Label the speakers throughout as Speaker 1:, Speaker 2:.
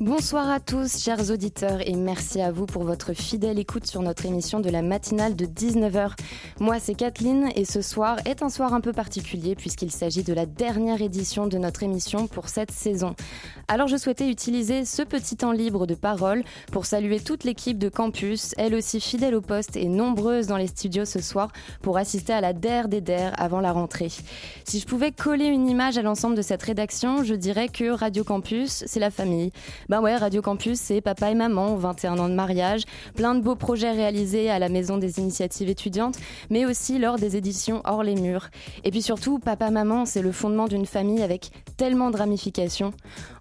Speaker 1: Bonsoir à tous, chers auditeurs, et merci à vous pour votre fidèle écoute sur notre émission de la matinale de 19h. Moi, c'est Kathleen, et ce soir est un soir un peu particulier puisqu'il s'agit de la dernière édition de notre émission pour cette saison. Alors, je souhaitais utiliser ce petit temps libre de parole pour saluer toute l'équipe de campus, elle aussi fidèle au poste et nombreuse dans les studios ce soir pour assister à la DER des DER avant la rentrée. Si je pouvais coller une image à l'ensemble de cette rédaction, je dirais que Radio Campus, c'est la famille. Ben ouais, Radio Campus, c'est papa et maman, 21 ans de mariage, plein de beaux projets réalisés à la Maison des Initiatives étudiantes, mais aussi lors des éditions Hors les murs. Et puis surtout, papa-maman, c'est le fondement d'une famille avec tellement de ramifications.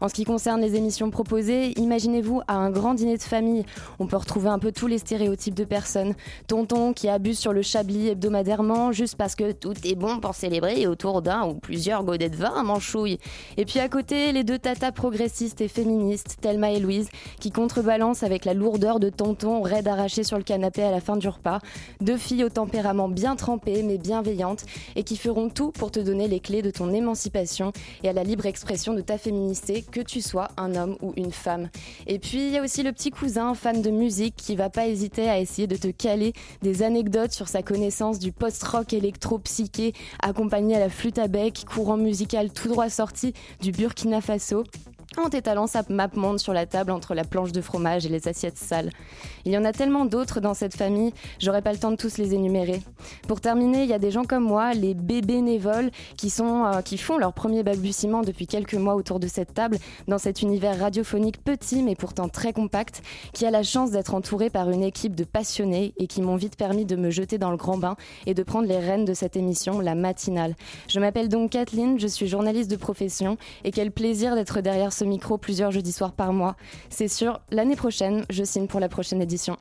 Speaker 1: En ce qui concerne les émissions proposées, imaginez-vous à un grand dîner de famille, on peut retrouver un peu tous les stéréotypes de personnes. Tonton qui abuse sur le chablis hebdomadairement juste parce que tout est bon pour célébrer autour d'un ou plusieurs godets de vin à manchouille. Et puis à côté, les deux tatas progressistes et féministes, Thelma et Louise, qui contrebalancent avec la lourdeur de tonton raide arraché sur le canapé à la fin du repas. Deux filles au tempérament bien trempé mais bienveillantes et qui feront tout pour te donner les clés de ton émancipation et à la libre expression de ta féminité, que tu sois un homme ou une femme. Et puis il y a aussi le petit cousin fan de musique qui va pas hésiter à essayer de te caler des anecdotes sur sa connaissance du post-rock électro-psyché accompagné à la flûte à bec, courant musical tout droit sorti du Burkina Faso en t'étalant sa map monde sur la table entre la planche de fromage et les assiettes sales. Il y en a tellement d'autres dans cette famille, j'aurais pas le temps de tous les énumérer. Pour terminer, il y a des gens comme moi, les bébés névoles, qui, sont, euh, qui font leur premier balbutiement depuis quelques mois autour de cette table, dans cet univers radiophonique petit mais pourtant très compact, qui a la chance d'être entouré par une équipe de passionnés et qui m'ont vite permis de me jeter dans le grand bain et de prendre les rênes de cette émission, la matinale. Je m'appelle donc Kathleen, je suis journaliste de profession et quel plaisir d'être derrière ce micro plusieurs jeudis soirs par mois. C'est sûr, l'année prochaine, je signe pour la prochaine édition.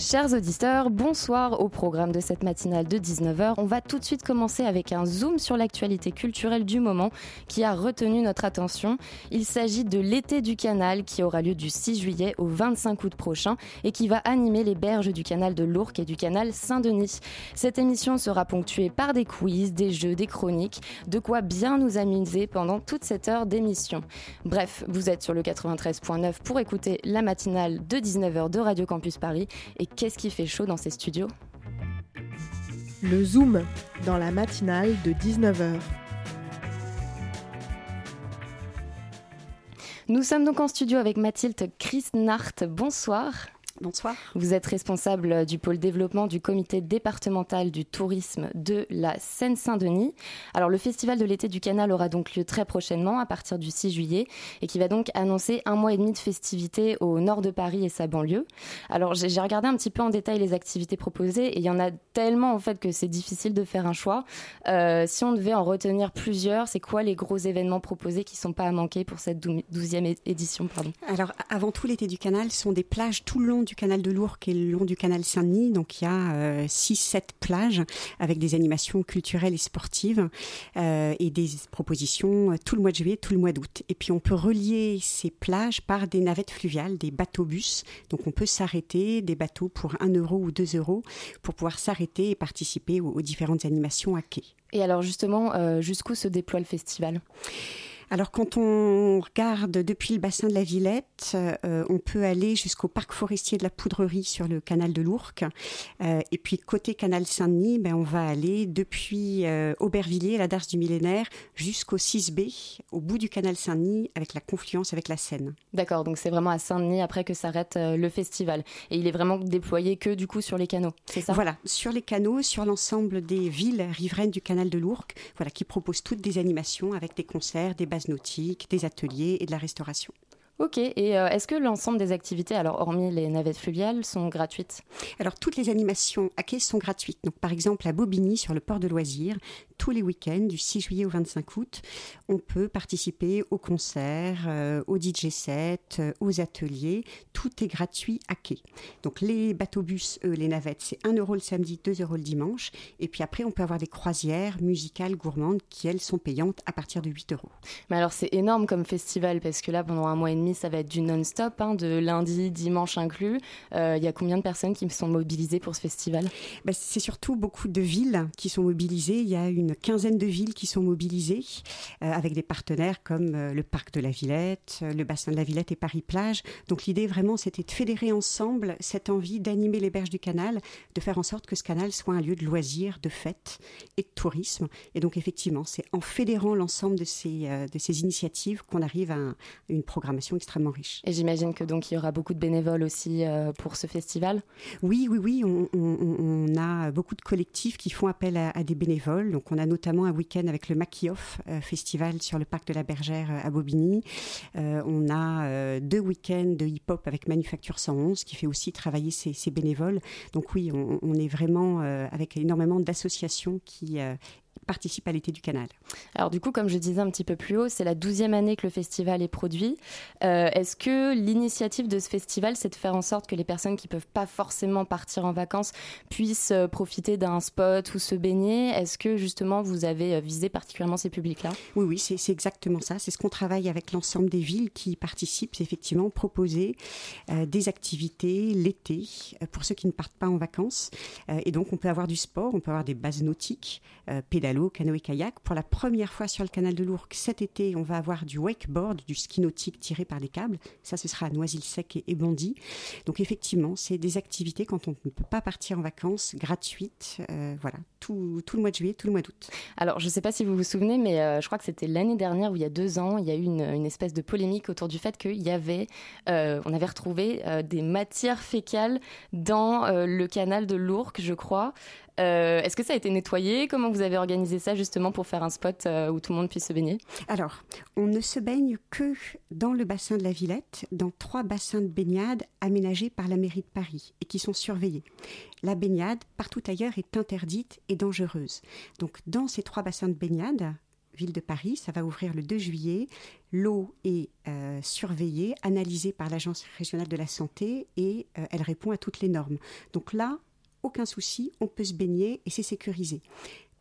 Speaker 1: Chers auditeurs, bonsoir au programme de cette matinale de 19h. On va tout de suite commencer avec un zoom sur l'actualité culturelle du moment qui a retenu notre attention. Il s'agit de l'été du canal qui aura lieu du 6 juillet au 25 août prochain et qui va animer les berges du canal de l'Ourcq et du canal Saint-Denis. Cette émission sera ponctuée par des quiz, des jeux, des chroniques, de quoi bien nous amuser pendant toute cette heure d'émission. Bref, vous êtes sur le 93.9 pour écouter la matinale de 19h de Radio Campus Paris et qu'est-ce qui fait chaud dans ces studios
Speaker 2: Le Zoom dans la matinale de 19h.
Speaker 1: Nous sommes donc en studio avec Mathilde Christnart. Bonsoir.
Speaker 3: Bonsoir.
Speaker 1: Vous êtes responsable du pôle développement du comité départemental du tourisme de la Seine-Saint-Denis. Alors le festival de l'été du canal aura donc lieu très prochainement à partir du 6 juillet et qui va donc annoncer un mois et demi de festivités au nord de Paris et sa banlieue. Alors j'ai regardé un petit peu en détail les activités proposées et il y en a tellement en fait que c'est difficile de faire un choix. Euh, si on devait en retenir plusieurs, c'est quoi les gros événements proposés qui sont pas à manquer pour cette douzième édition pardon?
Speaker 3: Alors avant tout l'été du canal sont des plages tout le long du canal de l'Ourcq et le long du canal Saint-Denis. Donc il y a 6-7 euh, plages avec des animations culturelles et sportives euh, et des propositions euh, tout le mois de juillet, tout le mois d'août. Et puis on peut relier ces plages par des navettes fluviales, des bateaux-bus. Donc on peut s'arrêter, des bateaux pour 1 euro ou 2 euros, pour pouvoir s'arrêter et participer aux, différentes animations à quai.
Speaker 1: Et alors justement, jusqu'où se déploie le festival?
Speaker 3: Alors quand on regarde depuis le bassin de la Villette, euh, on peut aller jusqu'au parc forestier de la Poudrerie sur le canal de l'Ourcq. Euh, et puis côté canal Saint-Denis, ben, on va aller depuis euh, Aubervilliers, la Darse du millénaire, jusqu'au 6B, au bout du canal Saint-Denis, avec la confluence avec la Seine.
Speaker 1: D'accord, donc c'est vraiment à Saint-Denis après que s'arrête le festival. Et il est vraiment déployé que du coup sur les canaux, c'est ça?
Speaker 3: Voilà, sur les canaux, sur l'ensemble des villes riveraines du canal de l'Ourcq, voilà, qui proposent toutes des animations avec des concerts, des bases nautiques, des ateliers et de la restauration.
Speaker 1: Ok, et euh, est-ce que l'ensemble des activités, alors hormis les navettes fluviales, sont gratuites?
Speaker 3: Alors toutes les animations à quai sont gratuites. Donc par exemple à Bobigny sur le port de loisirs, tous les week-ends, du 6 juillet au 25 août. On peut participer aux concerts, euh, aux DJ sets, aux ateliers. Tout est gratuit à quai. Donc les bateaux-bus, eux, les navettes, c'est 1 euro le samedi, 2 euros le dimanche. Et puis après, on peut avoir des croisières musicales gourmandes qui, elles, sont payantes à partir de 8 euros.
Speaker 1: Mais alors, c'est énorme comme festival parce que là, pendant un mois et demi, ça va être du non-stop, hein, de lundi, dimanche inclus. Euh, il y a combien de personnes qui sont mobilisées pour ce festival?
Speaker 3: Ben, C'est surtout beaucoup de villes qui sont mobilisées. Il y a une quinzaine de villes qui sont mobilisées euh, avec des partenaires comme euh, le parc de la Villette, le bassin de la Villette et Paris-Plage. Donc l'idée vraiment, c'était de fédérer ensemble cette envie d'animer les berges du canal, de faire en sorte que ce canal soit un lieu de loisirs, de fêtes et de tourisme. Et donc effectivement, c'est en fédérant l'ensemble de ces, de ces initiatives qu'on arrive à, une programmation extrêmement riche.
Speaker 1: Et j'imagine que donc il y aura beaucoup de bénévoles aussi euh, pour ce festival.
Speaker 3: Oui, oui, oui. On, a beaucoup de collectifs qui font appel à, des bénévoles. Donc on a notamment un week-end avec le Makioff euh, Festival sur le parc de la Bergère euh, à Bobigny. on a deux week-ends de hip-hop avec Manufacture 111 qui fait aussi travailler ces, bénévoles. Donc oui, on, on est vraiment avec énormément d'associations qui participe à l'été du canal.
Speaker 1: Alors du coup, comme je disais un petit peu plus haut, c'est la douzième année que le festival est produit. Euh, est-ce que l'initiative de ce festival, c'est de faire en sorte que les personnes qui peuvent pas forcément partir en vacances puissent euh, profiter d'un spot ou se baigner? Est-ce que justement vous avez euh, visé particulièrement ces publics-là?
Speaker 3: Oui, oui, c'est exactement ça. C'est ce qu'on travaille avec l'ensemble des villes qui participent, c'est effectivement proposer des activités l'été pour ceux qui ne partent pas en vacances. et donc on peut avoir du sport, on peut avoir des bases nautiques, pédalo canoë-kayak. Pour la première fois sur le canal de l'Ourcq, cet été, on va avoir du wakeboard, du ski nautique tiré par des câbles. Ça, ce sera à Noisy-le-Sec et, Bondy. Donc effectivement, c'est des activités quand on ne peut pas partir en vacances, gratuites. Euh, voilà, tout, le mois de juillet, tout le mois d'août.
Speaker 1: Alors, je ne sais pas si vous vous souvenez, mais euh, je crois que c'était l'année dernière ou il y a deux ans, il y a eu une, espèce de polémique autour du fait qu'il y avait, euh, on avait retrouvé des matières fécales dans le canal de l'Ourcq, je crois. Euh, est-ce que ça a été nettoyé? Comment vous avez organisé ça justement pour faire un spot euh, où tout le monde puisse se baigner?
Speaker 3: Alors, on ne se baigne que dans le bassin de la Villette, dans trois bassins de baignade aménagés par la mairie de Paris et qui sont surveillés. La baignade, partout ailleurs, est interdite et dangereuse. Donc, dans ces trois bassins de baignade, ville de Paris. Ça va ouvrir le 2 juillet. L'eau est euh, surveillée, analysée par l'Agence régionale de la santé et elle répond à toutes les normes. Donc là, aucun souci, on peut se baigner et c'est sécurisé.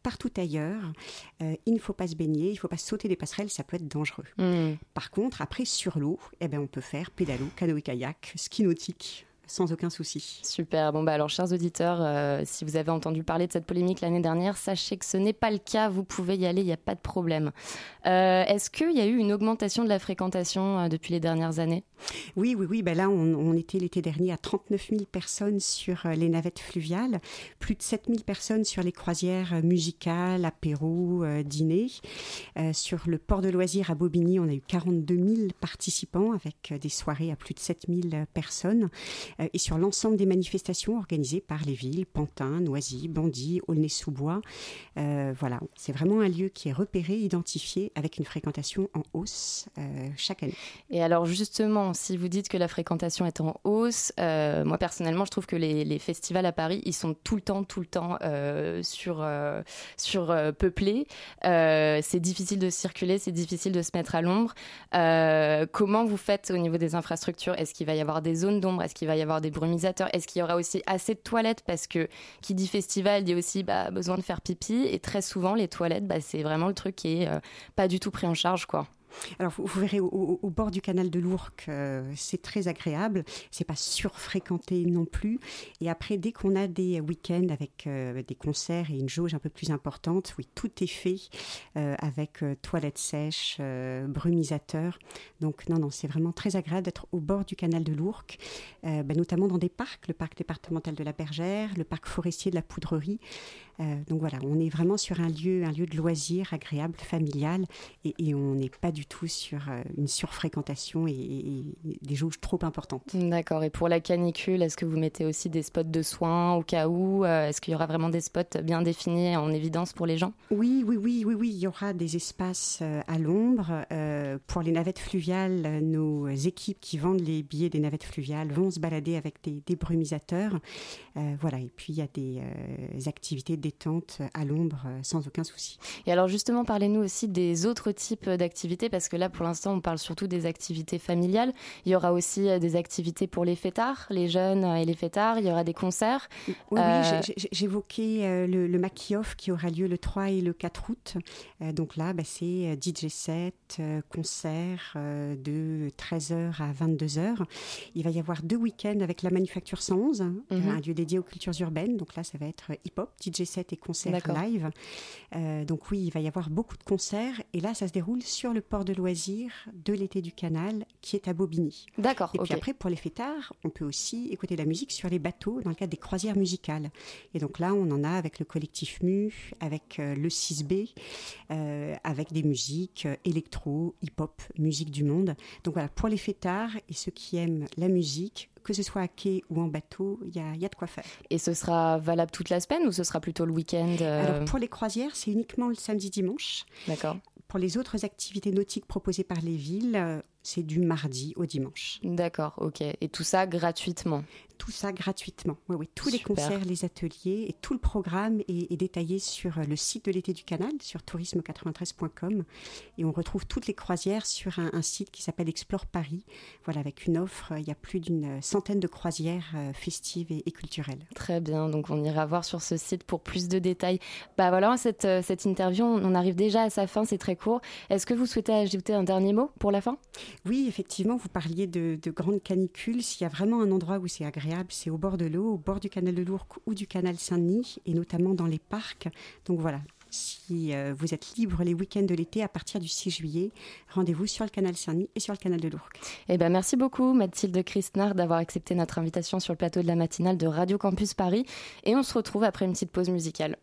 Speaker 3: Partout ailleurs, euh, il ne faut pas se baigner, il ne faut pas sauter des passerelles, ça peut être dangereux. Hmm. Par contre, après, sur l'eau, eh ben, on peut faire pédalo, canoë-kayak, ski nautique, sans aucun souci.
Speaker 1: Super. Bon, bah alors, chers auditeurs, euh, si vous avez entendu parler de cette polémique l'année dernière, sachez que ce n'est pas le cas. Vous pouvez y aller, il n'y a pas de problème. Euh, est-ce qu'il y a eu une augmentation de la fréquentation depuis les dernières années?
Speaker 3: Oui, oui, oui. Ben là, on, était l'été dernier à 39 000 personnes sur euh, les navettes fluviales, plus de 7 000 personnes sur les croisières euh, musicales, apéro, euh, dîner. sur le port de loisirs à Bobigny, on a eu 42 000 participants avec des soirées à plus de 7 000 personnes. Et sur l'ensemble des manifestations organisées par les villes, Pantin, Noisy, Bondy, Aulnay-sous-Bois. voilà, c'est vraiment un lieu qui est repéré, identifié, avec une fréquentation en hausse chaque année.
Speaker 1: Et alors justement, si vous dites que la fréquentation est en hausse, euh, moi personnellement, je trouve que les, festivals à Paris, ils sont tout le temps, tout le temps euh, sur, euh, sur c'est difficile de circuler, c'est difficile de se mettre à l'ombre. comment vous faites au niveau des infrastructures? Est-ce qu'il va y avoir des zones d'ombre? Est-ce qu'il va des brumisateurs Est-ce qu'il y aura aussi assez de toilettes Parce que qui dit festival dit aussi bah, besoin de faire pipi. Et très souvent, les toilettes, bah, c'est vraiment le truc qui est pas du tout pris en charge, quoi.
Speaker 3: Alors, vous, verrez au, bord du canal de l'Ourcq, euh, c'est très agréable. C'est pas surfréquenté non plus. Et après, dès qu'on a des week-ends avec euh, des concerts et une jauge un peu plus importante, oui, tout est fait euh, avec toilettes sèches, brumisateur. Donc, non, non, c'est vraiment très agréable d'être au bord du canal de l'Ourcq, ben, notamment dans des parcs, le parc départemental de la Bergère, le parc forestier de la Poudrerie. donc voilà, on est vraiment sur un lieu, un lieu de loisirs agréable, familial, et, et on n'est pas du du tout sur une surfréquentation et, des jauges trop importantes.
Speaker 1: D'accord. Et pour la canicule, est-ce que vous mettez aussi des spots de soins au cas où Est-ce qu'il y aura vraiment des spots bien définis en évidence pour les gens?
Speaker 3: Oui, oui, oui, oui, oui. Il y aura des espaces à l'ombre. pour les navettes fluviales, nos équipes qui vendent les billets des navettes fluviales vont se balader avec des, des brumisateurs. voilà. Et puis il y a des activités détente à l'ombre sans aucun souci.
Speaker 1: Et alors justement, parlez-nous aussi des autres types d'activités, parce que là, pour l'instant, on parle surtout des activités familiales. Il y aura aussi euh, des activités pour les fêtards, les jeunes et les fêtards. Il y aura des concerts.
Speaker 3: Oui, oui euh, j'évoquais euh, le, le Maquis-Off qui aura lieu le 3 et le 4 août. donc là, bah, c'est DJ set, concert de 13h à 22h. Il va y avoir deux week-ends avec la Manufacture 111, mhm. un lieu dédié aux cultures urbaines. Donc là, ça va être hip-hop, DJ set et concert live. donc oui, il va y avoir beaucoup de concerts. Et là, ça se déroule sur le port de loisirs de l'été du canal, qui est à Bobigny.
Speaker 1: D'accord.
Speaker 3: Et puis après, pour les fêtards, on peut aussi écouter la musique sur les bateaux dans le cadre des croisières musicales. Et donc là, on en a avec le collectif MU, avec euh, le 6B, euh, avec des musiques euh, électro, hip-hop, musique du monde. Donc voilà, pour les fêtards et ceux qui aiment la musique, que ce soit à quai ou en bateau, il y a, y a, de quoi faire.
Speaker 1: Et ce sera valable toute la semaine ou ce sera plutôt le week-end
Speaker 3: Alors pour les croisières, c'est uniquement le samedi-dimanche.
Speaker 1: D'accord.
Speaker 3: Pour les autres activités nautiques proposées par les villes, c'est du mardi au dimanche.
Speaker 1: D'accord, ok. Et tout ça gratuitement
Speaker 3: tout ça gratuitement. Oui, oui, tous les concerts, les ateliers et tout le programme est, détaillé sur euh, le site de l'été du canal, sur tourisme93.com. Et on retrouve toutes les croisières sur un, site qui s'appelle Explore Paris. Voilà, avec une offre, il y a plus d'une centaine de croisières euh, festives et, culturelles.
Speaker 1: Très bien, donc on ira voir sur ce site pour plus de détails. Bah voilà, cette, euh, cette interview, on arrive déjà à sa fin, c'est très court. Est-ce que vous souhaitez ajouter un dernier mot pour la fin?
Speaker 3: Oui, effectivement, vous parliez de, de grandes canicules. S'il y a vraiment un endroit où c'est agréable, c'est au bord de l'eau, au bord du canal de l'Ourcq ou du canal Saint-Denis, et notamment dans les parcs. Donc voilà, si euh, vous êtes libre les week-ends de l'été à partir du 6 juillet, rendez-vous sur le canal Saint-Denis et sur le canal de l'Ourcq.
Speaker 1: Eh ben, merci beaucoup Mathilde Christnard d'avoir accepté notre invitation sur le plateau de la matinale de Radio Campus Paris. Et on se retrouve après une petite pause musicale.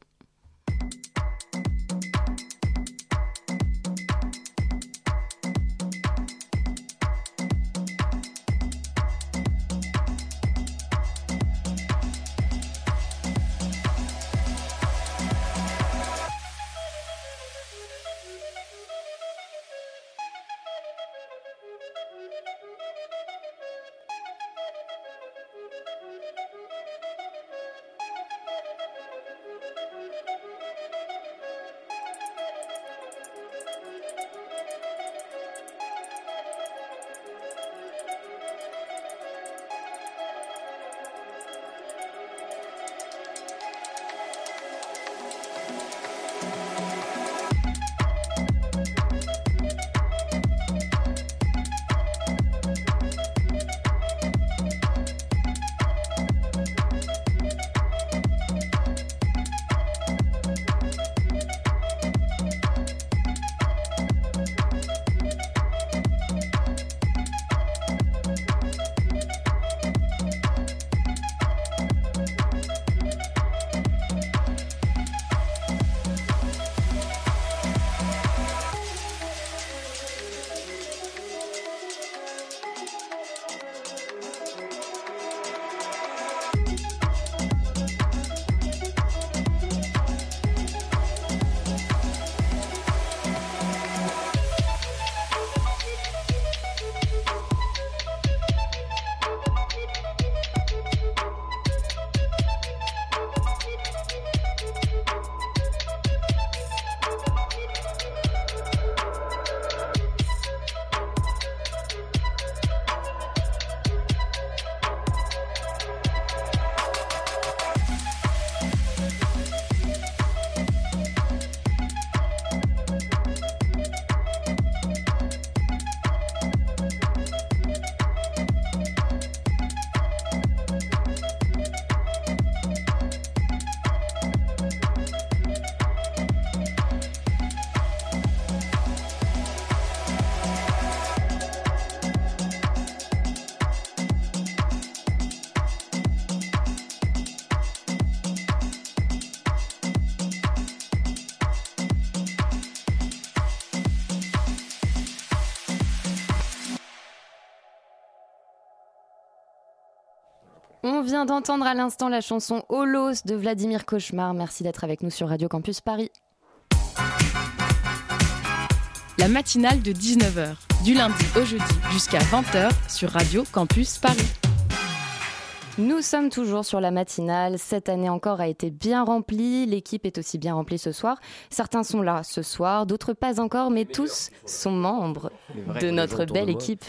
Speaker 1: Vient d'entendre à l'instant la chanson Holos de Vladimir Cauchemar. Merci d'être avec nous sur Radio Campus Paris.
Speaker 4: La matinale de 19h, du lundi au jeudi jusqu'à 20h sur Radio Campus Paris.
Speaker 1: Nous sommes toujours sur la matinale. Cette année encore a été bien remplie. L'équipe est aussi bien remplie ce soir. Certains sont là ce soir, d'autres pas encore, mais tous sont membres de notre belle équipe.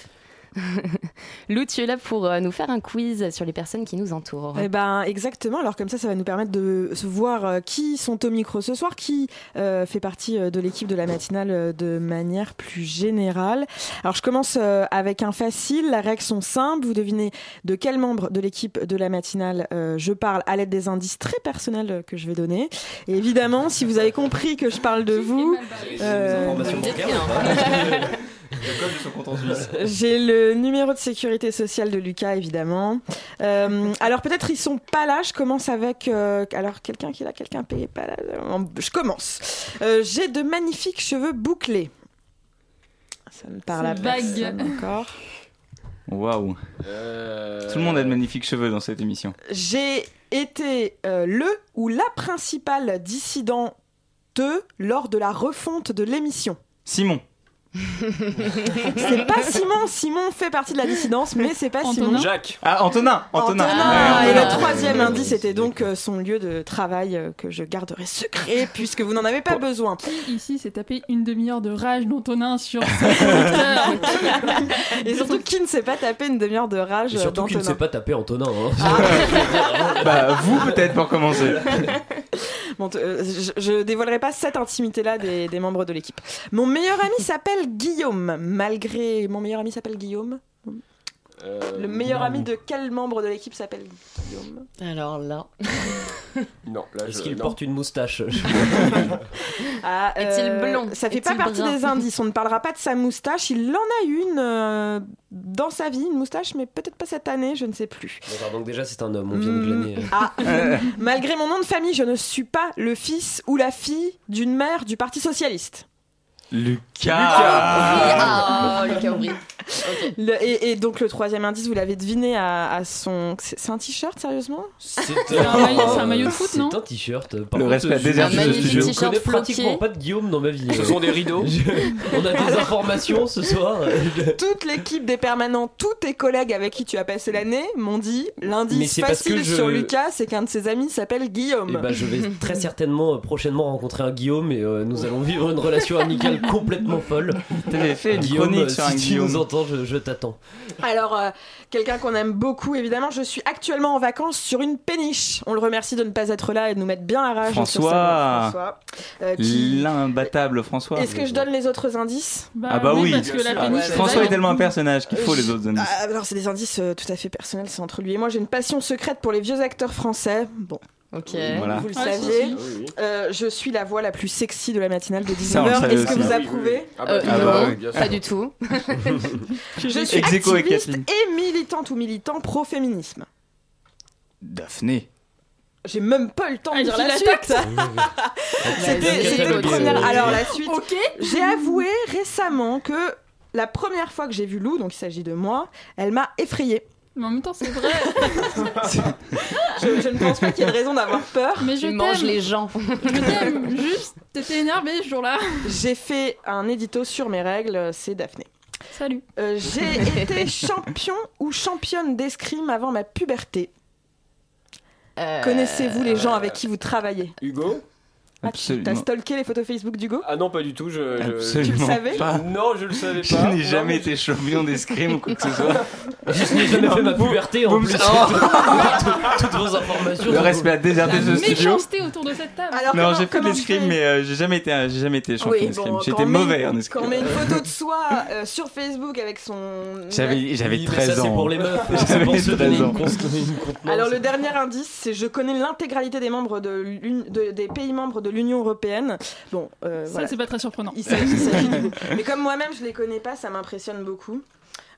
Speaker 1: Lou, tu es là pour euh, nous faire un quiz sur les personnes qui nous entourent.
Speaker 5: Eh ben, exactement. Alors comme ça, ça va nous permettre de se voir euh, qui sont au micro ce soir, qui euh, fait partie de l'équipe de la matinale de manière plus générale. Alors je commence avec un facile. La règles sont simples. Vous devinez de quel membre de l'équipe de la matinale euh, je parle à l'aide des indices très personnels que je vais donner. Et évidemment, si vous avez compris que je parle de vous, euh,
Speaker 6: Le code de son compte en Suisse.
Speaker 5: j'ai le numéro de sécurité sociale de Lucas, évidemment. Euh, alors peut-être ils sont pas là. Je commence avec. euh, alors quelqu'un qui est là, quelqu'un payé pas là. Euh, Je commence. Euh, j'ai de magnifiques cheveux bouclés. Ça me parle à
Speaker 7: C'est vague.
Speaker 5: personne encore.
Speaker 8: Waouh. Tout le monde a de magnifiques cheveux dans cette émission.
Speaker 5: J'ai été euh, le ou la principale dissidente lors de la refonte de l'émission.
Speaker 8: Simon.
Speaker 5: C'est pas Simon. Simon fait partie de la dissidence, mais c'est pas Simon.
Speaker 7: Antonin
Speaker 6: Jacques.
Speaker 8: Ah, Antonin. Antonin.
Speaker 5: Antonin.
Speaker 8: Ouais,
Speaker 5: Et le troisième indice était donc euh, son lieu de travail euh, que je garderai secret puisque vous n'en avez pas besoin.
Speaker 7: Qui ici s'est tapé une demi-heure de rage d'Antonin sur
Speaker 5: Et surtout, qui ne s'est pas tapé une demi-heure de rage
Speaker 6: Et surtout qu'il ne
Speaker 5: d'Antonin
Speaker 6: s'est pas tapé Antonin. Hein.
Speaker 5: Ah.
Speaker 8: Bah, vous peut-être pour commencer.
Speaker 5: Bon, euh, je, je dévoilerai pas cette intimité-là des, des membres de l'équipe. Mon meilleur ami s'appelle Guillaume. Malgré mon meilleur ami s'appelle Guillaume.
Speaker 6: Euh,
Speaker 5: Le meilleur ami de quel membre de l'équipe s'appelle Guillaume?
Speaker 1: Alors là.
Speaker 6: Non, là,
Speaker 9: Est-ce
Speaker 6: je-
Speaker 9: qu'il
Speaker 6: non.
Speaker 9: porte une moustache?
Speaker 5: Ah,
Speaker 1: Est-il blond?
Speaker 5: Ça fait pas partie des indices. On ne parlera pas de sa moustache. Il en a une euh, dans sa vie, une moustache, mais peut-être pas cette année, je ne sais plus.
Speaker 9: D'accord, Donc déjà c'est un homme, on vient de glaner. euh.
Speaker 5: Ah, malgré mon nom de famille, je ne suis pas le fils ou la fille d'une mère du Parti socialiste.
Speaker 8: Lucas.
Speaker 1: Ah, Lucas Aubry.
Speaker 5: Le- et, et donc le troisième indice, vous l'avez deviné à, à son. C'est un t-shirt, sérieusement?
Speaker 9: C'est
Speaker 7: un maillot- c'est un maillot de foot, non?
Speaker 9: C'est un t-shirt. Par
Speaker 8: Le
Speaker 9: contre,
Speaker 8: respect
Speaker 9: je-
Speaker 8: désertif
Speaker 9: je- connais pratiquement pas de Guillaume dans ma vie.
Speaker 6: Ce sont des rideaux.
Speaker 9: Je- On a des informations ce soir.
Speaker 5: Toute l'équipe des permanents, tous tes collègues avec qui tu as passé l'année m'ont dit l'indice
Speaker 9: c'est parce
Speaker 5: facile
Speaker 9: que je-
Speaker 5: sur Lucas, c'est qu'un de ses amis s'appelle Guillaume.
Speaker 9: Et bah, je vais très certainement euh, prochainement rencontrer un Guillaume et euh, nous allons vivre une relation amicale complètement folle.
Speaker 8: T'avais fait une
Speaker 9: Guillaume,
Speaker 8: chronique
Speaker 9: euh,
Speaker 8: sur
Speaker 9: si
Speaker 8: un
Speaker 9: tu
Speaker 8: Guillaume.
Speaker 9: nous entends, je, je t'attends.
Speaker 5: Alors, euh, quelqu'un qu'on aime beaucoup, évidemment, je suis actuellement en vacances sur une péniche. On le remercie de ne pas être là et de nous mettre bien à rage sur
Speaker 8: François.
Speaker 5: sa François. Euh, qui-
Speaker 8: L'imbattable François.
Speaker 5: Est-ce que je donne les autres indices?
Speaker 8: Ah bah oui.
Speaker 7: parce que la
Speaker 8: Ah,
Speaker 7: péniche,
Speaker 8: François est tellement un personnage qu'il faut les autres indices.
Speaker 5: Ah, alors, c'est des indices euh, tout à fait personnels, c'est entre lui et moi. J'ai une passion secrète pour les vieux acteurs français. Bon,
Speaker 1: Ok.
Speaker 8: Voilà.
Speaker 5: vous le
Speaker 7: Ah,
Speaker 5: saviez. Euh, je suis la voix la plus sexy de la matinale de
Speaker 8: Ça, on le
Speaker 5: 19h.
Speaker 8: savait
Speaker 5: Est-ce que
Speaker 8: aussi.
Speaker 5: vous
Speaker 6: Ah
Speaker 5: approuvez.
Speaker 6: Ah bah,
Speaker 1: Euh,
Speaker 8: Ah
Speaker 1: non,
Speaker 8: oui,
Speaker 1: pas du tout.
Speaker 5: Je suis activiste et militante ou militant pro-féminisme.
Speaker 8: Daphné.
Speaker 5: J'ai même pas eu le temps de
Speaker 7: Ah,
Speaker 5: dire la suite. C'était c'était le premier. Alors la suite.
Speaker 7: Ok.
Speaker 5: J'ai avoué récemment que la première fois que j'ai vu Lou, donc il s'agit de moi, elle m'a effrayée.
Speaker 7: Mais en même temps, c'est vrai.
Speaker 5: Je, je ne pense pas qu'il y ait de raison d'avoir peur.
Speaker 7: Mais je t'aime.
Speaker 1: les gens.
Speaker 7: Je t'aime. Juste, t'étais énervé ce jour-là.
Speaker 5: J'ai fait un édito sur mes règles, c'est Daphné.
Speaker 7: Salut.
Speaker 5: Euh, j'ai été champion ou championne d'escrime avant ma puberté.
Speaker 1: Euh,
Speaker 5: Connaissez-vous les gens avec qui vous travaillez?
Speaker 6: Hugo?
Speaker 5: Ah, tu- T'as stalké les photos Facebook d'Hugo
Speaker 6: Ah non, pas du tout. Je, je-
Speaker 8: Absolument
Speaker 5: Tu le savais
Speaker 8: pas.
Speaker 6: Non, je le savais
Speaker 8: Je
Speaker 6: pas.
Speaker 8: n'ai
Speaker 6: Non,
Speaker 8: jamais
Speaker 6: mais-
Speaker 8: été champion d'escrime ou quoi que ce soit.
Speaker 9: Je n'ai jamais fait ma puberté en plus.
Speaker 8: Oh.
Speaker 9: Toutes vos informations.
Speaker 8: Le respect a déserté ce studio.
Speaker 7: Méchanceté autour de cette table.
Speaker 5: Alors,
Speaker 8: Non,
Speaker 5: comment-
Speaker 8: j'ai fait de l'escrime, mais euh, j'ai jamais été, j'ai jamais été champion
Speaker 5: Oui,
Speaker 8: d'escrime.
Speaker 5: bon,
Speaker 8: J'étais
Speaker 5: quand
Speaker 8: mauvais en
Speaker 5: Quand
Speaker 8: escrime.
Speaker 5: on met une photo de soi euh, sur Facebook avec son.
Speaker 8: J'avais, j'avais
Speaker 9: Oui, mais
Speaker 8: 13
Speaker 9: ça,
Speaker 8: ans.
Speaker 9: c'est pour les meufs. C'est
Speaker 8: J'avais
Speaker 9: pour se donner
Speaker 8: 13 ans.
Speaker 9: une, cons- une contenance.
Speaker 5: Alors le dernier indice, c'est je connais l'intégralité des membres de- des pays membres de l'Union européenne. Bon, euh,
Speaker 7: Ça,
Speaker 5: voilà.
Speaker 7: c'est pas très surprenant.
Speaker 5: Il s'agit, il s'agit de vous. Mais comme moi-même je les connais pas, ça m'impressionne beaucoup.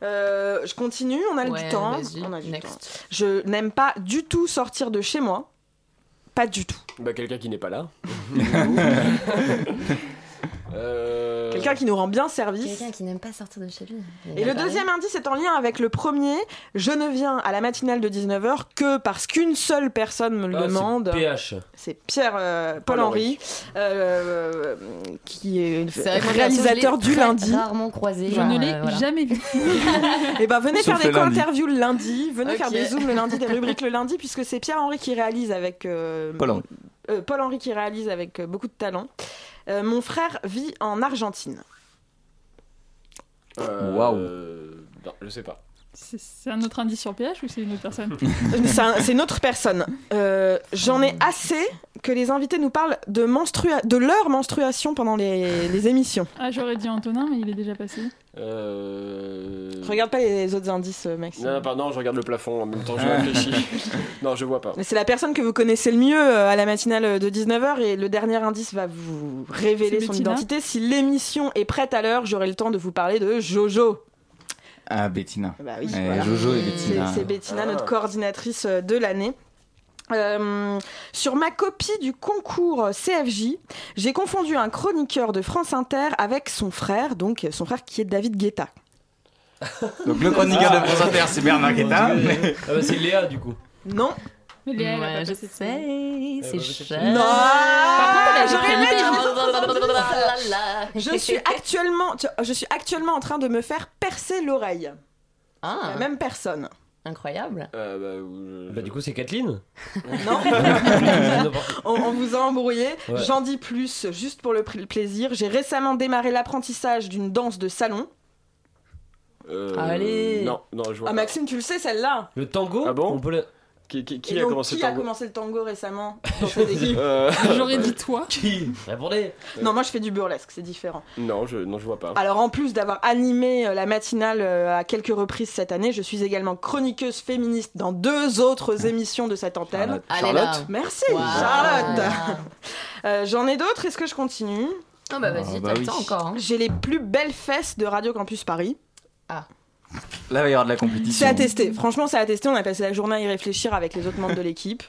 Speaker 5: Euh, je continue, on a
Speaker 1: Ouais,
Speaker 5: du temps. On a du
Speaker 1: next.
Speaker 5: temps. Je n'aime pas du tout sortir de chez moi. Pas du tout.
Speaker 6: Bah, quelqu'un qui n'est pas là. euh...
Speaker 5: Quelqu'un qui nous rend bien service.
Speaker 1: Quelqu'un qui n'aime pas sortir de chez lui.
Speaker 5: Et le deuxième indice est en lien avec le premier. Je ne viens à la matinale de 19h que parce qu'une seule personne me le
Speaker 10: Ah, c'est
Speaker 5: demande.
Speaker 10: PH.
Speaker 5: C'est Pierre euh, Paul-Henri, euh, qui est
Speaker 1: vrai
Speaker 5: réalisateur du lundi.
Speaker 1: Rarement croisé.
Speaker 7: Je ne l'ai
Speaker 1: euh, voilà.
Speaker 7: jamais vu.
Speaker 5: Et ben venez
Speaker 11: Sauf
Speaker 5: faire des co-interviews le lundi, venez faire des zooms le lundi, des rubriques le lundi, puisque c'est Pierre-Henri qui réalise avec euh,
Speaker 11: Paul-Henri.
Speaker 5: euh, Paul-Henri qui réalise avec euh, beaucoup de talent. Euh, mon frère vit en Argentine.
Speaker 6: Euh,
Speaker 11: Waouh.
Speaker 6: Non, je sais pas.
Speaker 7: C'est un autre indice sur PH ou c'est une autre personne
Speaker 5: C'est un- c'est une autre personne. Euh, J'en ai assez que les invités nous parlent de, menstrua- de leur menstruation pendant les, les émissions.
Speaker 7: Ah, j'aurais dit Antonin, mais il est déjà passé.
Speaker 6: Euh...
Speaker 5: Regarde pas les autres indices, euh, Maxime.
Speaker 6: Non, non, pardon, je regarde le plafond en même temps, je réfléchis. non, je vois pas.
Speaker 5: Mais C'est la personne que vous connaissez le mieux euh, à la matinale de 19h et le dernier indice va vous révéler son
Speaker 7: Bettina
Speaker 5: identité. Si l'émission est prête à l'heure, j'aurai le temps de vous parler de Jojo.
Speaker 11: Ah, Bettina.
Speaker 5: Bah oui,
Speaker 11: Eh,
Speaker 5: voilà.
Speaker 11: Jojo et
Speaker 5: C'est
Speaker 11: Bettina.
Speaker 5: c'est Bettina, notre
Speaker 6: Ah.
Speaker 5: coordinatrice euh, de l'année. Euh, sur ma copie du concours CFJ, j'ai confondu un chroniqueur de France Inter avec son frère, donc son frère qui est David Guetta.
Speaker 11: Donc le chroniqueur de France Inter, c'est Bernard Guetta.
Speaker 10: Ah
Speaker 11: mais-
Speaker 10: bah c'est Léa du coup.
Speaker 5: Non.
Speaker 7: Léa,
Speaker 1: Ouais, je
Speaker 7: passé.
Speaker 1: sais, c'est
Speaker 10: c'est
Speaker 1: cher.
Speaker 5: Non
Speaker 7: Par contre,
Speaker 5: J'aurais
Speaker 1: Ah,
Speaker 5: Je suis actuellement, tu- je suis actuellement en train de me faire percer l'oreille.
Speaker 1: Ah,
Speaker 5: La même personne.
Speaker 1: Incroyable.
Speaker 6: Euh, bah, euh,
Speaker 10: Bah du coup c'est Kathleen.
Speaker 5: Non on, on vous a embrouillé.
Speaker 10: Ouais.
Speaker 5: J'en dis plus, juste pour le plaisir. J'ai récemment démarré l'apprentissage d'une danse de salon.
Speaker 6: euh,
Speaker 1: Allez.
Speaker 6: Non, non, je vois
Speaker 5: Ah
Speaker 6: pas.
Speaker 5: Maxime, tu le sais celle-là
Speaker 10: Le tango
Speaker 6: Ah bon
Speaker 10: On peut le-
Speaker 6: Qui, qui- qui
Speaker 5: Et
Speaker 6: a
Speaker 5: donc,
Speaker 6: commencé
Speaker 5: qui
Speaker 6: le
Speaker 5: a
Speaker 6: tango
Speaker 5: commencé le tango récemment dans cette équipe?
Speaker 6: Euh,
Speaker 7: J'aurais dit toi.
Speaker 10: Qui? Répondez.
Speaker 5: Non, moi je fais du burlesque, c'est différent.
Speaker 6: Non, je, non, je vois pas.
Speaker 5: Alors en plus d'avoir animé euh, la matinale euh, à quelques reprises cette année, je suis également chroniqueuse féministe dans deux autres émissions de cette antenne.
Speaker 11: Charlotte.
Speaker 1: Allez là.
Speaker 5: Merci
Speaker 1: Wow.
Speaker 5: Charlotte. Euh, J'en ai d'autres, est-ce que je continue?
Speaker 1: Ah bah vas-y,
Speaker 11: Ah, bah
Speaker 1: t'as le
Speaker 11: oui.
Speaker 1: temps encore. hein.
Speaker 5: J'ai les plus belles fesses de Radio Campus Paris.
Speaker 11: Là, il va y avoir de la compétition.
Speaker 5: C'est à tester. Franchement, c'est à tester. On a passé la journée à y réfléchir avec les autres membres de l'équipe.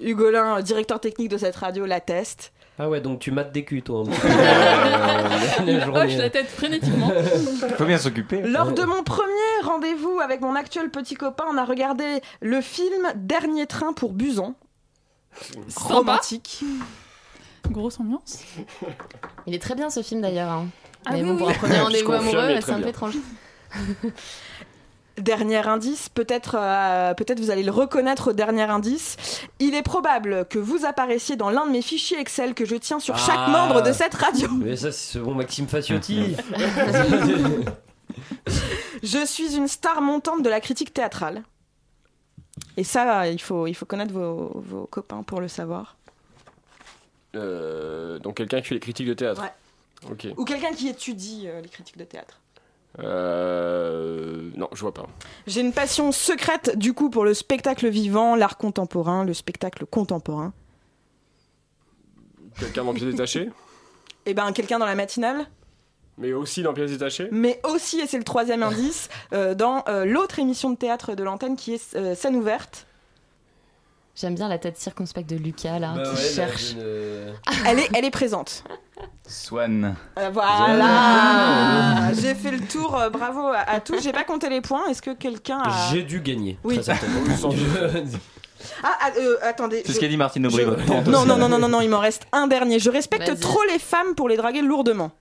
Speaker 5: Hugolin, euh, directeur technique de cette radio, l'atteste.
Speaker 10: Ah ouais donc tu mates des culs toi. euh, la journée.
Speaker 7: Hoche la tête frénétiquement.
Speaker 11: Il faut bien s'occuper.
Speaker 5: Lors de mon premier rendez-vous avec mon actuel petit copain, on a regardé le film Dernier train pour Busan. Romantique.
Speaker 7: Grosse ambiance.
Speaker 1: Il est très bien ce film d'ailleurs. hein.
Speaker 7: Ah
Speaker 1: Mais
Speaker 7: oui,
Speaker 1: bon, pour un premier rendez-vous
Speaker 6: il
Speaker 1: amoureux, c'est un peu étrange.
Speaker 5: Dernier indice, peut-être euh, peut-être vous allez le reconnaître au dernier indice. Il est probable que vous apparaissiez dans l'un de mes fichiers Excel que je tiens sur chaque
Speaker 10: Ah.
Speaker 5: membre de cette radio.
Speaker 10: Mais ça c'est ce bon Maxime Faciotti.
Speaker 5: Je suis une star montante de la critique théâtrale. Et ça, il faut, il faut connaître vos, vos copains pour le savoir.
Speaker 6: Euh, donc quelqu'un qui fait les critiques de théâtre.
Speaker 5: Ouais.
Speaker 6: Ok.
Speaker 5: Ou quelqu'un qui étudie euh, les critiques de théâtre.
Speaker 6: Euh, non, je vois pas.
Speaker 5: J'ai une passion secrète du coup pour le spectacle vivant, l'art contemporain, le spectacle contemporain.
Speaker 6: Quelqu'un dans pièce détachée
Speaker 5: Et ben quelqu'un dans la matinale,
Speaker 6: Mais aussi dans pièce détachée
Speaker 5: mais aussi, et c'est le troisième indice, euh, dans euh, l'autre émission de théâtre de l'antenne qui est euh, Scène ouverte.
Speaker 1: J'aime bien la tête circonspecte de Lucas là,
Speaker 10: Bah
Speaker 1: qui
Speaker 10: ouais,
Speaker 1: cherche.
Speaker 5: Elle est, elle est présente.
Speaker 11: Swan.
Speaker 5: Euh, voilà J'ai fait le tour, euh, bravo à, à tous. J'ai pas compté les points. Est-ce que quelqu'un a.
Speaker 10: J'ai dû gagner.
Speaker 5: Oui.
Speaker 10: Très certainement.
Speaker 5: Ah, ah, euh, attendez.
Speaker 11: C'est
Speaker 5: je-
Speaker 11: ce qu'a dit Martine Aubry.
Speaker 5: je- Non, non, non, non, non, non, il m'en reste un dernier. Je respecte trop les femmes pour les draguer lourdement.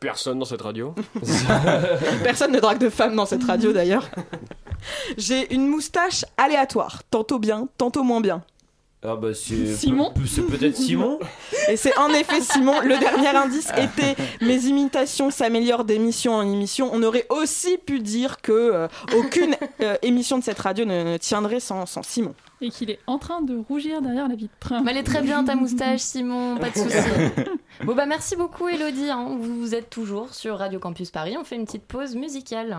Speaker 6: Personne dans cette radio.
Speaker 5: Personne ne drague de femmes dans cette radio d'ailleurs. J'ai une moustache aléatoire, tantôt bien, tantôt moins bien.
Speaker 10: Ah bah c'est
Speaker 7: Simon
Speaker 10: pe- C'est peut-être Simon.
Speaker 5: Et c'est en effet Simon. Le dernier indice était mes imitations s'améliorent d'émission en émission. On aurait aussi pu dire que euh, aucune euh, émission de cette radio ne, ne tiendrait sans, sans Simon.
Speaker 7: Et qu'il est en train de rougir derrière la vitre.
Speaker 1: Mais elle est très bien ta moustache, Simon, pas de soucis. bon bah merci beaucoup Elodie, hein. vous, vous êtes toujours sur Radio Campus Paris. On fait une petite pause musicale.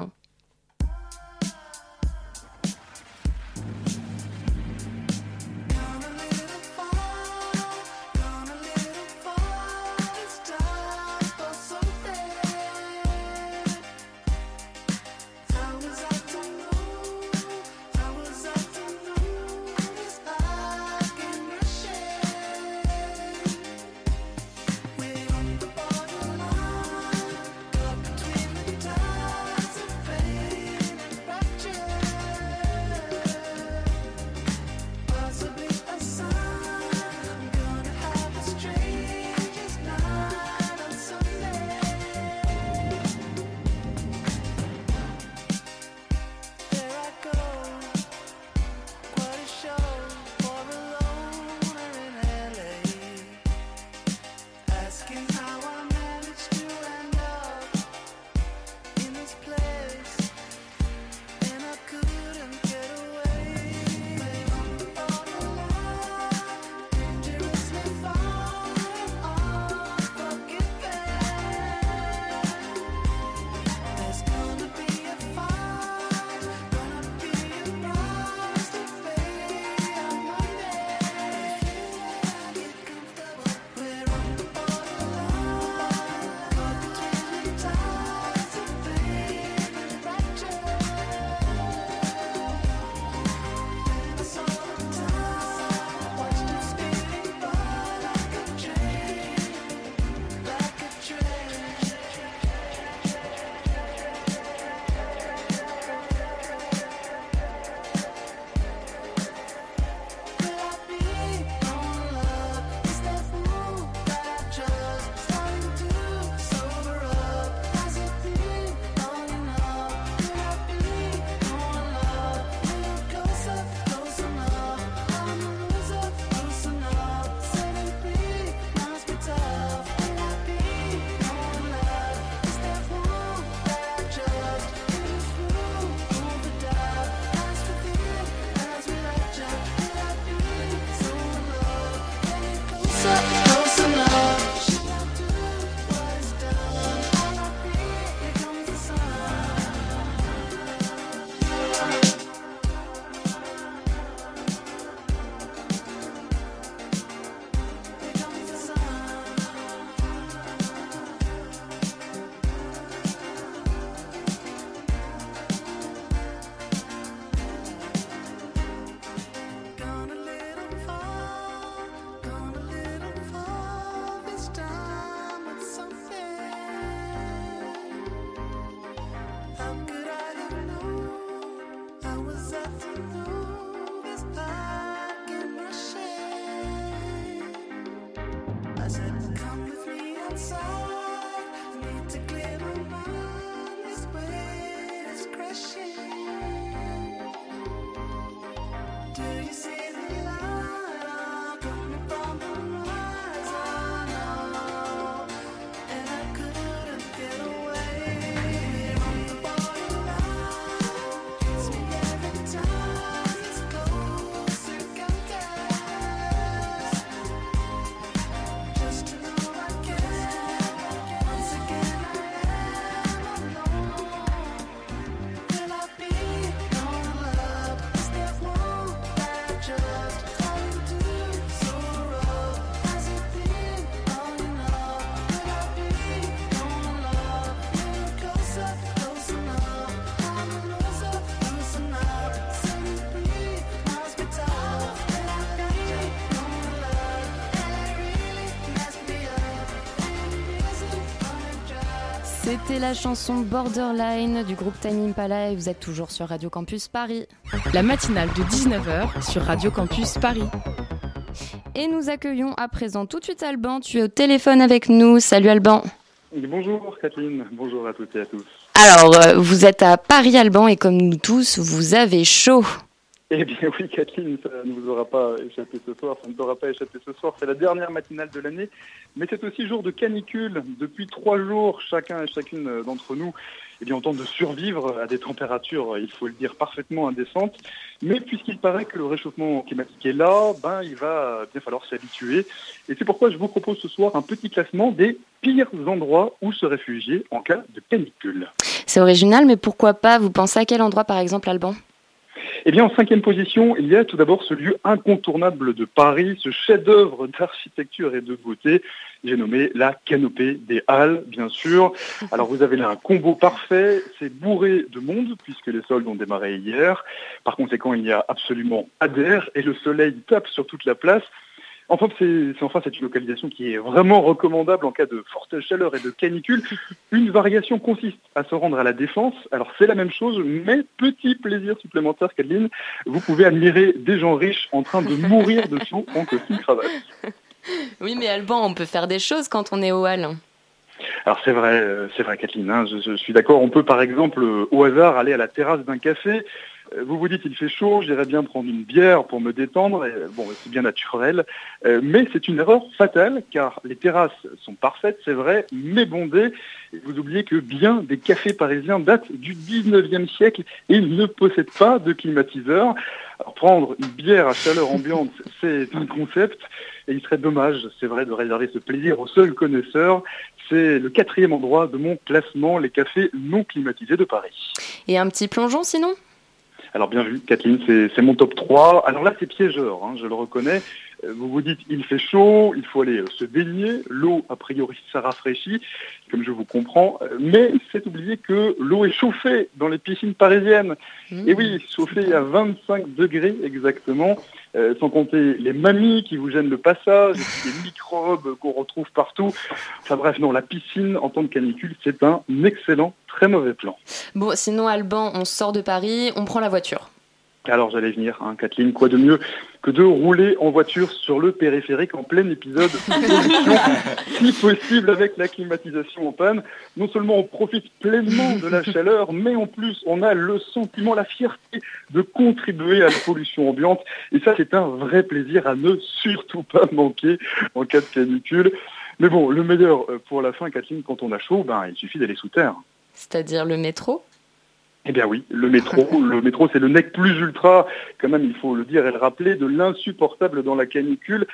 Speaker 1: C'était la chanson Borderline du groupe Time Impala et vous êtes toujours sur Radio Campus Paris.
Speaker 4: La matinale de 19h sur Radio Campus Paris.
Speaker 1: Et nous accueillons à présent tout de suite Alban. Tu es au téléphone avec nous. Salut Alban.
Speaker 12: Bonjour Kathleen, bonjour à toutes et à tous.
Speaker 1: Alors, euh, vous êtes à Paris Alban et comme nous tous, vous avez chaud.
Speaker 12: Eh bien oui Kathleen, ça ne vous aura pas échappé ce soir, ça ne t'aura pas échappé ce soir, c'est la dernière matinale de l'année, mais c'est aussi jour de canicule. Depuis trois jours, chacun et chacune d'entre nous eh bien, tente de survivre à des températures, il faut le dire, parfaitement indécentes. Mais puisqu'il paraît que le réchauffement climatique est là, ben, il va bien falloir s'habituer. Et c'est pourquoi je vous propose ce soir un petit classement des pires endroits où se réfugier en cas de canicule.
Speaker 1: C'est original, mais pourquoi pas? Vous pensez à quel endroit, par exemple, Alban?
Speaker 12: Eh bien, en cinquième position, il y a tout d'abord ce lieu incontournable de Paris, ce chef-d'œuvre d'architecture et de beauté. J'ai nommé la canopée des Halles, bien sûr. Alors, vous avez là un combo parfait. C'est bourré de monde, puisque les soldes ont démarré hier. Par conséquent, il n'y a absolument pas d'air et le soleil tape sur toute la place. Enfin, c'est enfin une localisation qui est vraiment recommandable en cas de forte chaleur et de canicule. Une variation consiste à se rendre à la défense. Alors c'est la même chose, mais petit plaisir supplémentaire, Kathleen, vous pouvez admirer des gens riches en train de mourir de chaud en costume cravate.
Speaker 1: Oui, mais Alban, on peut faire des choses quand on est au hall.
Speaker 12: Alors c'est vrai, euh, c'est vrai, Kathleen. hein, je, je suis d'accord. On peut par exemple euh, au hasard aller à la terrasse d'un café. Euh, Vous vous dites il fait chaud, j'irais bien prendre une bière pour me détendre. Et, bon, c'est bien naturel, Euh, mais c'est une erreur fatale car les terrasses sont parfaites, c'est vrai, mais bondées. Vous oubliez que bien des cafés parisiens datent du 19e siècle et ils ne possèdent pas de climatiseur. Alors, prendre une bière à chaleur ambiante, c'est un concept et il serait dommage, c'est vrai, de réserver ce plaisir aux seuls connaisseurs. C'est le quatrième endroit de mon classement, les cafés non climatisés de Paris.
Speaker 1: Et un petit plongeon sinon?
Speaker 12: Alors bien vu, Kathleen, c'est mon top 3. Alors là, c'est piégeur, hein, je le reconnais. Euh, Vous vous dites, il fait chaud, il faut aller euh, se baigner. L'eau, a priori, ça rafraîchit, comme je vous comprends. Euh, Mais c'est oublier que l'eau est chauffée dans les piscines parisiennes. Et oui, chauffée à 25 degrés exactement. Euh, sans compter les mamies qui vous gênent le passage, et puis les microbes qu'on retrouve partout. Enfin bref, non, la piscine en temps de canicule, c'est un excellent, très mauvais plan.
Speaker 1: Bon, sinon Alban, on sort de Paris, on prend la voiture.
Speaker 12: Alors j'allais venir, hein, Kathleen, quoi de mieux que de rouler en voiture sur le périphérique en plein épisode pollution, si possible avec la climatisation en panne. Non seulement on profite pleinement de la chaleur, mais en plus on a le sentiment, la fierté de contribuer à la pollution ambiante. Et ça c'est un vrai plaisir à ne surtout pas manquer en cas de canicule. Mais bon, le meilleur euh, pour la fin, Kathleen, quand on a chaud, ben, il suffit d'aller sous terre.
Speaker 1: C'est-à-dire le métro?
Speaker 12: Eh bien oui, le métro, le métro c'est le nec plus ultra, quand même il faut le dire et le rappeler, de l'insupportable dans la canicule.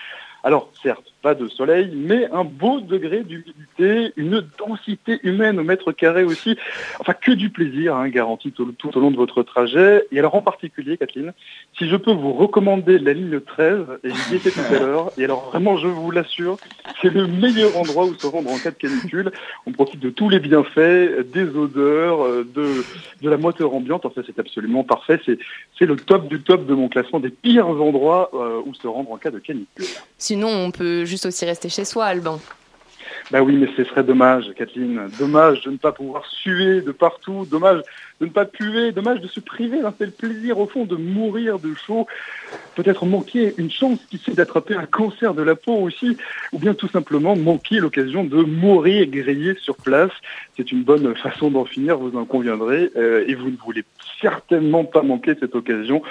Speaker 12: Alors certes, pas de soleil, mais un beau degré d'humidité, une densité humaine au mètre carré aussi. Enfin que du plaisir hein, garanti tout, au long de votre trajet. Et alors en particulier, Kathleen, si je peux vous recommander la ligne 13, et j'y étais tout à l'heure, et alors vraiment je vous l'assure, c'est le meilleur endroit où se rendre en cas de canicule. On profite de tous les bienfaits, des odeurs, euh, de, la moteur ambiante. Enfin, c'est absolument parfait. C'est, c'est le top du top de mon classement des pires endroits euh, où se rendre en cas de canicule.
Speaker 1: Sinon, on peut juste aussi rester chez soi, Alban.
Speaker 12: Bah oui, mais ce serait dommage, Kathleen. Dommage de ne pas pouvoir suer de partout. Dommage de ne pas puer. Dommage de se priver d'un tel plaisir, au fond, de mourir de chaud. Peut-être manquer une chance, qui sait, d'attraper un cancer de la peau aussi. Ou bien tout simplement manquer l'occasion de mourir grillé sur place. C'est une bonne façon d'en finir, vous en conviendrez. Euh, et vous ne voulez certainement pas manquer cette occasion.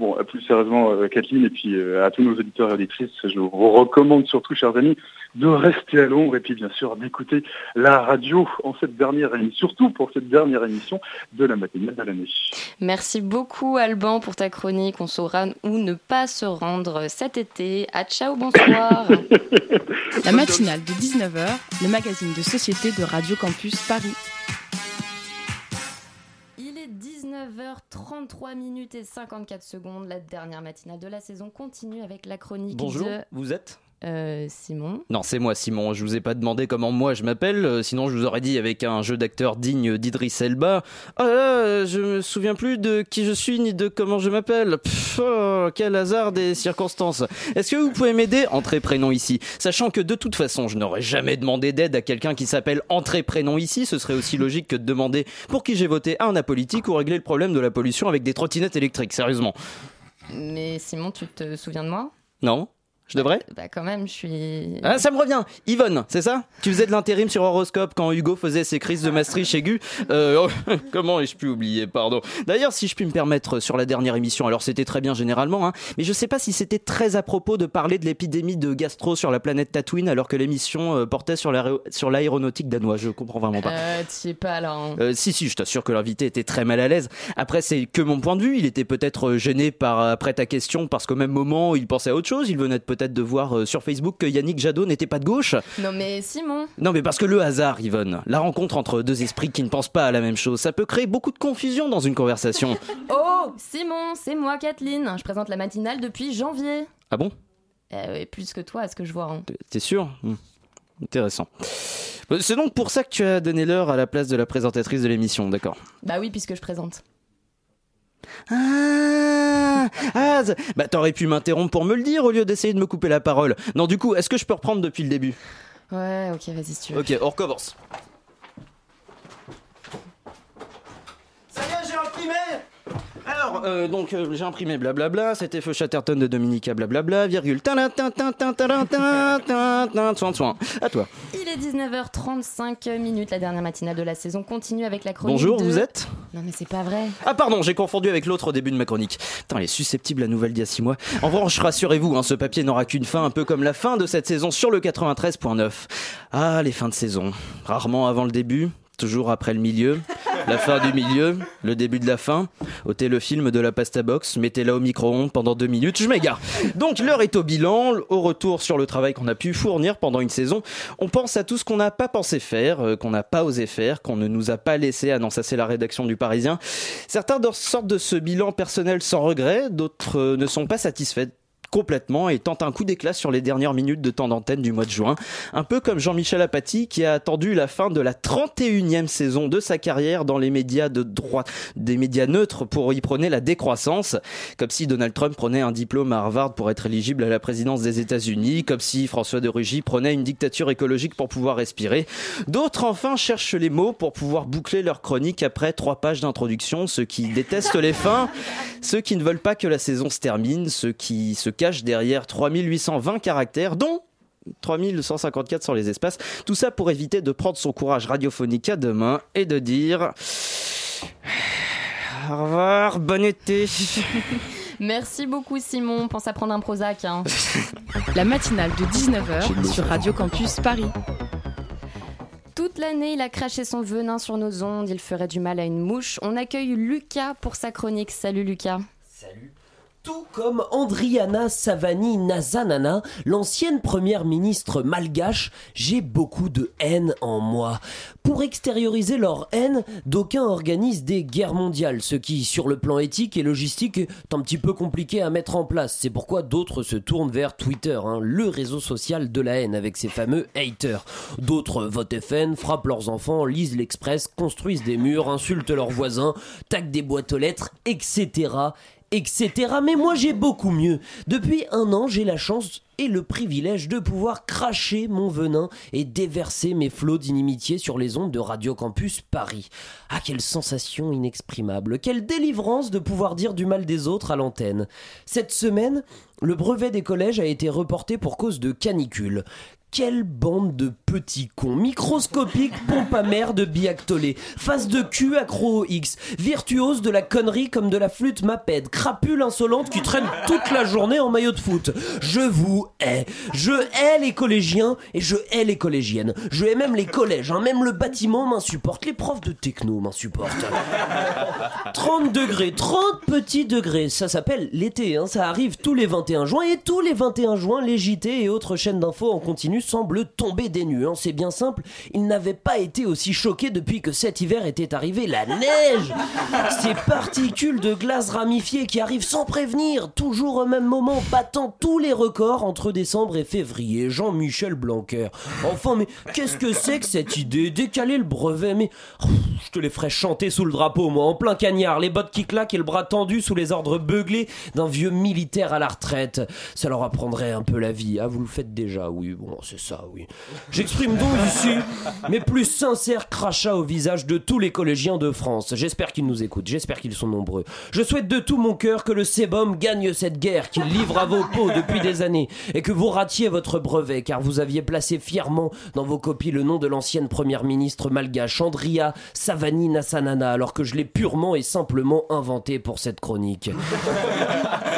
Speaker 12: Bon, plus sérieusement, euh, Kathleen, et puis euh, à tous nos auditeurs et auditrices, je vous recommande surtout, chers amis, de rester à l'ombre et puis bien sûr d'écouter la radio en cette dernière émission, surtout pour cette dernière émission de la matinale de l'année.
Speaker 1: Merci beaucoup Alban pour ta chronique. On saura où ne pas se rendre cet été. À ciao, bonsoir.
Speaker 4: la matinale de 19h, le magazine de société de Radio Campus Paris.
Speaker 1: 9h33 minutes et 54 secondes. La dernière matinale de la saison continue avec la chronique
Speaker 11: Bonjour,
Speaker 1: de...
Speaker 11: vous êtes?
Speaker 1: Euh, Simon.
Speaker 11: Non, c'est moi, Simon. Je vous ai pas demandé comment moi je m'appelle. euh, sinon, je vous aurais dit avec un jeu d'acteur digne d'Idriss Elba. Oh là là, je me souviens plus de qui je suis ni de comment je m'appelle. Oh, quel hasard des circonstances. Est-ce que vous pouvez m'aider? Entrez prénom ici. Sachant que de toute façon, je n'aurais jamais demandé d'aide à quelqu'un qui s'appelle Entrez prénom ici. Ce serait aussi logique que de demander pour qui j'ai voté à un apolitique ou régler le problème de la pollution avec des trottinettes électriques. Sérieusement.
Speaker 1: Mais Simon, tu te souviens de moi?
Speaker 11: Non je devrais
Speaker 1: Bah quand même, je suis...
Speaker 11: Ah, ça me revient Yvonne, c'est ça? Tu faisais de l'intérim sur Horoscope quand Hugo faisait ses crises de Maastricht aigu euh, oh, Comment ai-je pu oublier, pardon D'ailleurs, si je puis me permettre, sur la dernière émission, alors c'était très bien généralement, hein, mais je sais pas si c'était très à propos de parler de l'épidémie de gastro sur la planète Tatooine alors que l'émission euh, portait sur l'aéronautique danois, je comprends vraiment pas.
Speaker 1: Euh, tu sais pas là. Hein.
Speaker 11: Euh, si, si, je t'assure que l'invité était très mal à l'aise. Après, c'est que mon point de vue, il était peut-être gêné par, après ta question parce qu'au même moment, il pensait à autre chose, il venait peut-être de voir euh, sur Facebook que Yannick Jadot n'était pas de gauche.
Speaker 1: Non mais Simon.
Speaker 11: Non mais parce que le hasard, Yvonne, la rencontre entre deux esprits qui ne pensent pas à la même chose, ça peut créer beaucoup de confusion dans une conversation.
Speaker 1: oh, Simon, c'est moi Kathleen. Je présente la matinale depuis janvier.
Speaker 11: Ah bon?
Speaker 1: Euh, Plus que toi, à ce que je vois. Hein.
Speaker 11: T'es sûr? Hmm. Intéressant. C'est donc pour ça que tu as donné l'heure à la place de la présentatrice de l'émission, d'accord?
Speaker 1: Bah oui, puisque je présente.
Speaker 11: Ah, ah bah t'aurais pu m'interrompre pour me le dire au lieu d'essayer de me couper la parole. Non, du coup, est-ce que je peux reprendre depuis le début?
Speaker 1: Ouais, ok, vas-y si tu veux.
Speaker 11: Ok, on recommence. Ça y est, j'ai imprimé alors, euh, donc euh, j'ai imprimé blablabla, c'était Feu Chatterton de Dominica blablabla, virgule, soin soin. À toi.
Speaker 1: Il est 19h35 minutes, la dernière matinale de la saison continue avec la chronique.
Speaker 11: Bonjour,
Speaker 1: de...
Speaker 11: vous êtes?
Speaker 1: Non mais c'est pas vrai.
Speaker 11: Ah pardon, j'ai confondu avec l'autre au début de ma chronique. Putain, elle est susceptible la nouvelle d'il y a 6 mois. En revanche, rassurez-vous, hein, ce papier n'aura qu'une fin, un peu comme la fin de cette saison sur le 93.9. Ah, les fins de saison. Rarement avant le début, toujours après le milieu, la fin du milieu, le début de la fin. ôtez le film de la pasta box, mettez-la au micro-ondes pendant deux minutes, je m'égare. Donc l'heure est au bilan, au retour sur le travail qu'on a pu fournir pendant une saison. On pense à tout ce qu'on n'a pas pensé faire, euh, qu'on n'a pas osé faire, qu'on ne nous a pas laissé annoncer la rédaction du Parisien. Certains sortent de ce bilan personnel sans regret, d'autres euh, ne sont pas satisfaits complètement et tente un coup d'éclat sur les dernières minutes de temps d'antenne du mois de juin. Un peu comme Jean-Michel Apathy qui a attendu la fin de la 31e saison de sa carrière dans les médias de droite, des médias neutres pour y prôner la décroissance. Comme si Donald Trump prenait un diplôme à Harvard pour être éligible à la présidence des États-Unis. Comme si François de Rugy prenait une dictature écologique pour pouvoir respirer. D'autres enfin cherchent les mots pour pouvoir boucler leur chronique après trois pages d'introduction. Ceux qui détestent les fins, ceux qui ne veulent pas que la saison se termine, ceux qui se cache derrière 3820 caractères, dont 3154 sur les espaces. Tout ça pour éviter de prendre son courage radiophonique à deux mains et de dire au revoir, bon été.
Speaker 1: Merci beaucoup Simon, pense à prendre un Prozac. Hein.
Speaker 4: La matinale de 19h sur Radio Campus Paris.
Speaker 1: Toute l'année, il a craché son venin sur nos ondes, il ferait du mal à une mouche. On accueille Lucas pour sa chronique. Salut Lucas.
Speaker 9: Salut. Tout comme Andriana Savani Nazanana, l'ancienne première ministre malgache, j'ai beaucoup de haine en moi. Pour extérioriser leur haine, d'aucuns organisent des guerres mondiales, ce qui, sur le plan éthique et logistique, est un petit peu compliqué à mettre en place. C'est pourquoi d'autres se tournent vers Twitter, hein, le réseau social de la haine, avec ses fameux haters. D'autres votent FN, frappent leurs enfants, lisent l'Express, construisent des murs, insultent leurs voisins, taquent des boîtes aux lettres, etc etc. Mais moi j'ai beaucoup mieux. Depuis un an, j'ai la chance et le privilège de pouvoir cracher mon venin et déverser mes flots d'inimitié sur les ondes de Radio Campus Paris. Ah, quelle sensation inexprimable, quelle délivrance de pouvoir dire du mal des autres à l'antenne. Cette semaine, le brevet des collèges a été reporté pour cause de canicule. Quelle bande de petits cons, microscopiques pompe à mer de biactolé, face de cul accro X, virtuose de la connerie comme de la flûte maped, crapule insolente qui traîne toute la journée en maillot de foot. Je vous hais. Je hais les collégiens et je hais les collégiennes. Je hais même les collèges, hein. même le bâtiment m'insupporte, les profs de techno m'insupportent. 30 degrés, 30 petits degrés, ça s'appelle l'été, hein. ça arrive tous les 21 juin et tous les 21 juin, les JT et autres chaînes d'infos en continu semblent tomber des nues. hein. C'est bien simple, ils n'avaient pas été aussi choqués depuis que cet hiver était arrivé la neige. Ces particules de glace ramifiées qui arrivent sans prévenir, toujours au même moment, battant tous les records entre décembre et février. Jean-Michel Blanquer. Enfin, mais qu'est-ce que c'est que cette idée? Décaler le brevet, mais je te les ferais chanter sous le drapeau, moi, en plein cagnard, les bottes qui claquent et le bras tendu sous les ordres beuglés d'un vieux militaire à la retraite. Ça leur apprendrait un peu la vie. Ah, vous le faites déjà, oui, bon, c'est ça, oui. J'exprime donc ici mes plus sincères crachats au visage de tous les collégiens de France. J'espère qu'ils nous écoutent, j'espère qu'ils sont nombreux. Je souhaite de tout mon cœur que le Sébum gagne cette guerre qu'il livre à vos peaux depuis des années et que vous ratiez votre brevet car vous aviez placé fièrement dans vos copies le nom de l'ancienne première ministre malgache Andria Savani Nassanana alors que je l'ai purement et simplement inventé pour cette chronique.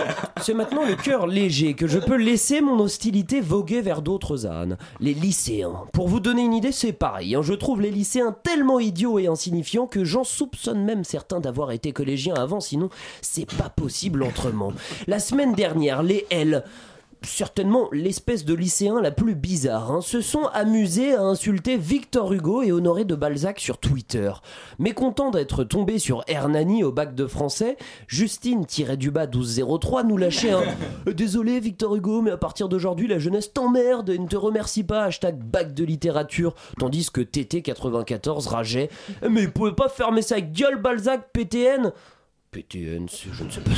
Speaker 9: C'est maintenant le cœur léger que je peux laisser mon hostilité voguer vers d'autres ânes. Les lycéens. Pour vous donner une idée, c'est pareil. hein. Je trouve les lycéens tellement idiots et insignifiants que j'en soupçonne même certains d'avoir été collégiens avant, sinon c'est pas possible autrement. La semaine dernière, les L certainement l'espèce de lycéen la plus bizarre, hein, se sont amusés à insulter Victor Hugo et Honoré de Balzac sur Twitter. Mécontent d'être tombé sur Hernani au bac de français, Justine du bas 1203 nous lâchait un Euh, Désolé Victor Hugo, mais à partir d'aujourd'hui la jeunesse t'emmerde et ne te remercie pas, hashtag bac de littérature, tandis que TT94 rageait. Mais vous pouvez pas fermer sa gueule Balzac, PTN PTN, je ne sais pas.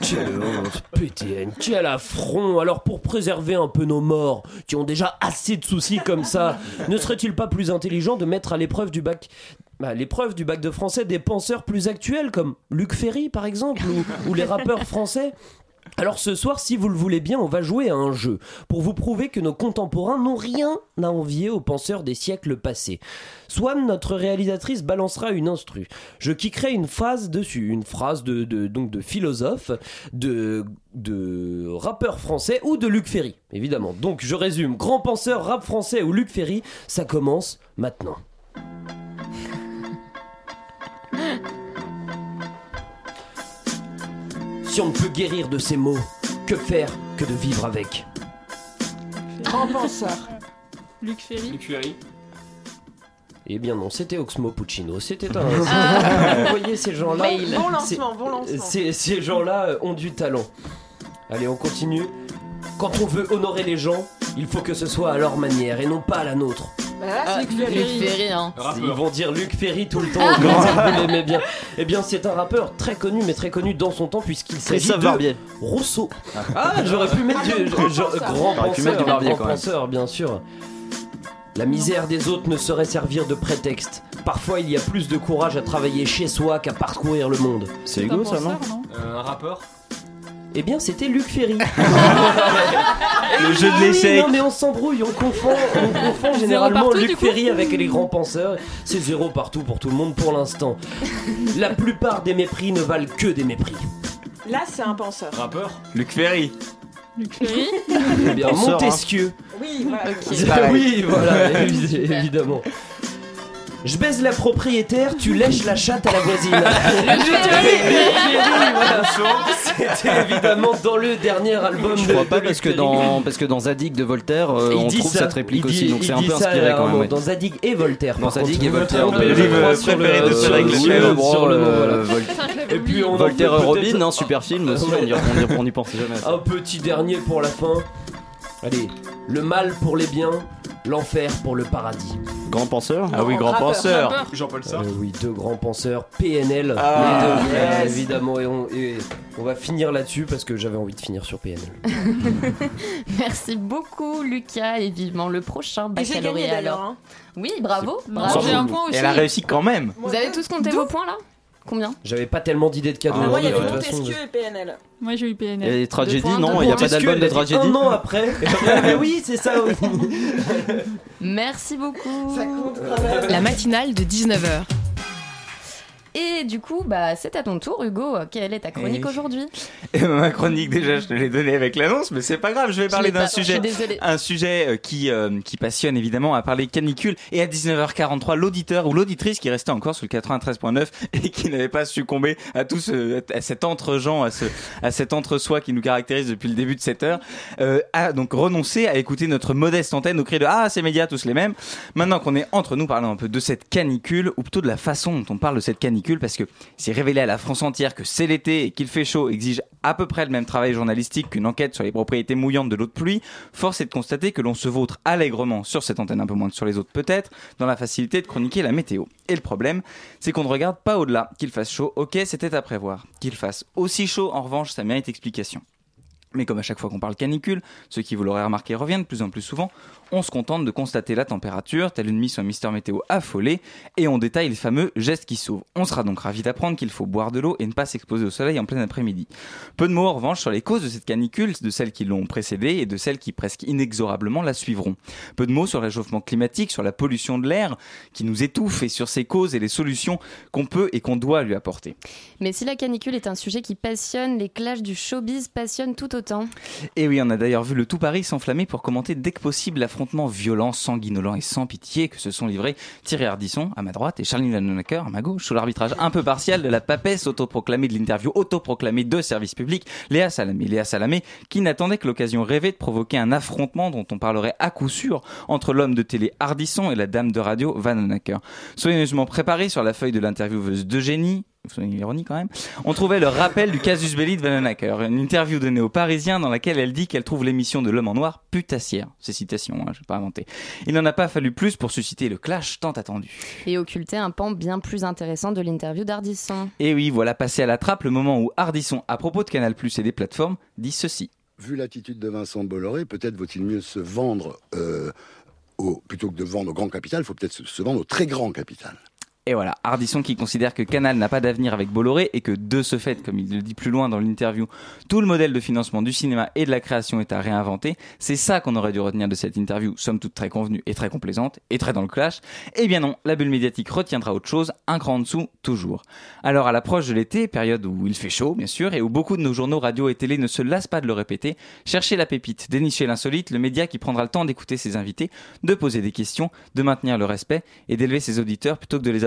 Speaker 9: Quelle honte, PTN, quel affront Alors pour préserver un peu nos morts, qui ont déjà assez de soucis comme ça, ne serait-il pas plus intelligent de mettre à l'épreuve du bac à l'épreuve du bac de français des penseurs plus actuels comme Luc Ferry par exemple ou les rappeurs français? Alors ce soir, si vous le voulez bien, on va jouer à un jeu pour vous prouver que nos contemporains n'ont rien à envier aux penseurs des siècles passés. Swan, notre réalisatrice, balancera une instru. Je kickerai une phrase dessus, une phrase de, donc de philosophe, de, de rappeur français ou de Luc Ferry, évidemment. Donc je résume, grand penseur, rap français ou Luc Ferry, ça commence maintenant. Si on ne peut guérir de ces mots, que faire que de vivre avec
Speaker 5: Grand penseur.
Speaker 7: Luc Ferry.
Speaker 6: Luc Ferry.
Speaker 9: Eh bien non, c'était Oxmo Puccino, c'était un...
Speaker 5: Ah.
Speaker 9: Vous voyez ces gens-là.
Speaker 5: Bon lancement, bon lancement.
Speaker 9: Ces, ces gens-là euh, ont du talent. Allez, on continue. Quand on veut honorer les gens, il faut que ce soit à leur manière et non pas à la nôtre.
Speaker 5: Bah là, c'est Luc Ferry.
Speaker 8: Luc Ferry, hein.
Speaker 9: Ils vont dire Luc Ferry tout le temps, vous l'aimez bien. Eh bien, c'est un rappeur très connu, mais très connu dans son temps, puisqu'il s'agit de
Speaker 11: Barbier.
Speaker 9: Rousseau. Ah, j'aurais pu mettre du
Speaker 5: grand penseur.
Speaker 9: grand penseur,
Speaker 11: mettre du Barbier,
Speaker 9: grand
Speaker 11: quand même.
Speaker 9: penseur, bien sûr. La misère des autres ne saurait servir de prétexte. Parfois, il y a plus de courage à travailler chez soi qu'à parcourir le monde.
Speaker 11: C'est égaux ça, non?
Speaker 6: Euh, un rappeur?
Speaker 9: Eh bien, c'était Luc Ferry.
Speaker 11: Le jeu de
Speaker 9: Ah
Speaker 11: l'échec.
Speaker 9: Non, mais on s'embrouille, on confond, on confond généralement
Speaker 7: partout,
Speaker 9: Luc Ferry avec les grands penseurs. C'est zéro partout pour tout le monde pour l'instant. La plupart des mépris ne valent que des mépris.
Speaker 5: Là, c'est un penseur.
Speaker 6: Rappeur
Speaker 11: Luc Ferry.
Speaker 7: Luc Ferry.
Speaker 9: Eh bien,
Speaker 11: Penseur,
Speaker 9: Montesquieu.
Speaker 5: Oui, voilà.
Speaker 9: Oui, voilà, évi- évidemment. Je baise la propriétaire, tu lèches la chatte à la voisine. C'était évidemment dans le dernier album
Speaker 11: Je
Speaker 9: de
Speaker 11: crois pas
Speaker 9: de
Speaker 11: parce que dans parce que dans Zadig de Voltaire, euh,
Speaker 9: Il
Speaker 11: on trouve
Speaker 9: ça.
Speaker 11: cette réplique
Speaker 9: dit-
Speaker 11: aussi, donc c'est un peu
Speaker 9: ça,
Speaker 11: inspiré quand même. ouais.
Speaker 9: Dans Zadig et Voltaire.
Speaker 11: Dans Zadig et Voltaire, de. Vol-
Speaker 9: Et puis on
Speaker 11: Voltaire Robin, un super film aussi, on y- pensait jamais.
Speaker 9: Un petit dernier pour la fin. Allez, le mal pour les biens L'enfer pour le paradis.
Speaker 11: Grand penseur
Speaker 8: Ah oui, grand
Speaker 7: rappeur,
Speaker 8: penseur.
Speaker 7: rappeur.
Speaker 8: Jean-Paul
Speaker 9: Euh,
Speaker 8: Sartre.
Speaker 9: oui, deux grands penseurs, PNL,
Speaker 8: Ah,
Speaker 9: les deux, euh, évidemment, et on, et on va finir là-dessus parce que j'avais envie de finir sur PNL.
Speaker 1: Merci beaucoup, Lucas, et vivement le prochain
Speaker 5: Et j'ai gagné d'ailleurs.
Speaker 1: alors.
Speaker 5: hein.
Speaker 1: Oui, bravo. Bravo.
Speaker 7: j'ai un point aussi.
Speaker 8: Elle a réussi quand même.
Speaker 1: Vous avez tous compté vos points là? Combien
Speaker 9: J'avais pas tellement d'idées de cadeaux.
Speaker 8: Ah,
Speaker 5: Moi, il y
Speaker 9: de
Speaker 5: avait Montesquieu et PNL.
Speaker 7: Moi j'ai eu PNL.
Speaker 11: Et tragédie, non, il n'y a pas d'album de
Speaker 9: a
Speaker 11: tragédie.
Speaker 9: Un an après. J'aurais- mais oui, c'est ça, oui.
Speaker 1: Merci beaucoup.
Speaker 4: La matinale de 19h.
Speaker 1: Et du coup, bah, c'est à ton tour, Hugo. Quelle est ta chronique
Speaker 8: Et-
Speaker 1: aujourd'hui?
Speaker 8: Ma chronique déjà, je te l'ai donnée avec l'annonce, mais c'est pas grave. Je vais parler d'un sujet, un sujet euh, qui euh, qui passionne évidemment à parler canicule. Et à 19h43, l'auditeur ou l'auditrice qui restait encore sur le 93.9 et qui n'avait pas succombé à tout ce, à cet entre-gens, à ce, à cet entre-soi qui nous caractérise depuis le début de cette heure, euh, a donc renoncé à écouter notre modeste antenne au cri de ah ces médias tous les mêmes. Maintenant qu'on est entre nous, parlons un peu de cette canicule ou plutôt de la façon dont on parle de cette canicule parce que c'est révélé à la France entière que c'est l'été et qu'il fait chaud exige à peu près le même travail journalistique qu'une enquête sur les propriétés mouillantes de l'eau de pluie, force est de constater que l'on se vautre allègrement sur cette antenne un peu moins que sur les autres peut-être, dans la facilité de chroniquer la météo. Et le problème, c'est qu'on ne regarde pas au-delà. Qu'il fasse chaud, ok, c'était à prévoir. Qu'il fasse aussi chaud, en revanche, ça mérite explication. Mais comme à chaque fois qu'on parle canicule, ce qui vous l'aurez remarqué revient de plus en plus souvent, on se contente de constater la température, telle une mission Mister Météo affolée, et on détaille les fameux gestes qui sauvent. On sera donc ravi d'apprendre qu'il faut boire de l'eau et ne pas s'exposer au soleil en plein après-midi. Peu de mots en revanche sur les causes de cette canicule, de celles qui l'ont précédée et de celles qui presque inexorablement la suivront. Peu de mots sur le réchauffement climatique, sur la pollution de l'air qui nous étouffe et sur ses causes et les solutions qu'on peut et qu'on doit lui apporter.
Speaker 1: Mais si la canicule est un sujet qui passionne, les clashs du showbiz passionnent tout autant.
Speaker 8: Et oui, on a d'ailleurs vu le tout Paris s'enflammer pour commenter dès que possible l'affrontement violent, sanguinolent et sans pitié que se sont livrés Thierry Ardisson à ma droite et Charline Vanhoenacker à ma gauche sous l'arbitrage un peu partial de la papesse autoproclamée de l'interview autoproclamée de service public, Léa Salamé. Léa Salamé qui n'attendait que l'occasion rêvée de provoquer un affrontement dont on parlerait à coup sûr entre l'homme de télé Ardisson et la dame de radio Vanhoenacker. Soigneusement préparé sur la feuille de l'intervieweuse d'Eugénie, ironie quand même, on trouvait le rappel du casus belli de Vanhoenacker, une interview donnée aux Parisiens dans laquelle elle dit qu'elle trouve l'émission de l'homme en noir putassière. C'est citation, hein, je pas inventer. Il n'en a pas fallu plus pour susciter le clash tant attendu.
Speaker 1: Et occulter un pan bien plus intéressant de l'interview d'Ardisson.
Speaker 8: Et oui, voilà passé à la trappe le moment où Ardisson, à propos de Canal Plus et des plateformes, dit ceci.
Speaker 13: Vu l'attitude de Vincent Bolloré, peut-être vaut-il mieux se vendre euh, au, plutôt que de vendre au grand capital, il faut peut-être se, se vendre au très grand capital.
Speaker 8: Et voilà, Ardisson qui considère que Canal n'a pas d'avenir avec Bolloré et que de ce fait, comme il le dit plus loin dans l'interview, tout le modèle de financement du cinéma et de la création est à réinventer. C'est ça qu'on aurait dû retenir de cette interview, somme toute très convenue et très complaisante et très dans le clash. Eh bien non, la bulle médiatique retiendra autre chose, un cran en dessous, toujours. Alors à l'approche de l'été, période où il fait chaud bien sûr et où beaucoup de nos journaux, radio et télé ne se lassent pas de le répéter, cherchez la pépite, dénichez l'insolite, le média qui prendra le temps d'écouter ses invités, de poser des questions, de maintenir le respect et d'élever ses auditeurs plutôt que de les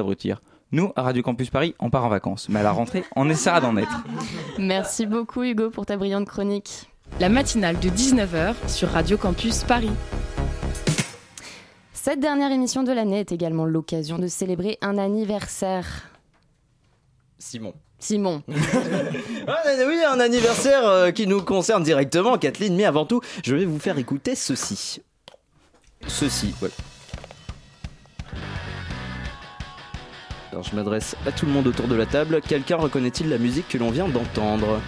Speaker 8: Nous, à Radio Campus Paris, on part en vacances, mais à la rentrée, on essaiera d'en être.
Speaker 1: Merci beaucoup Hugo pour ta brillante chronique.
Speaker 4: La matinale de 19h sur Radio Campus Paris.
Speaker 1: Cette dernière émission de l'année est également l'occasion de célébrer un anniversaire.
Speaker 11: Simon.
Speaker 1: Simon.
Speaker 11: Ah, oui, un anniversaire euh, qui nous concerne directement, Kathleen, mais avant tout, je vais vous faire écouter ceci. Ceci, ouais. Alors je m'adresse à tout le monde autour de la table. Quelqu'un reconnaît-il la musique que l'on vient d'entendre?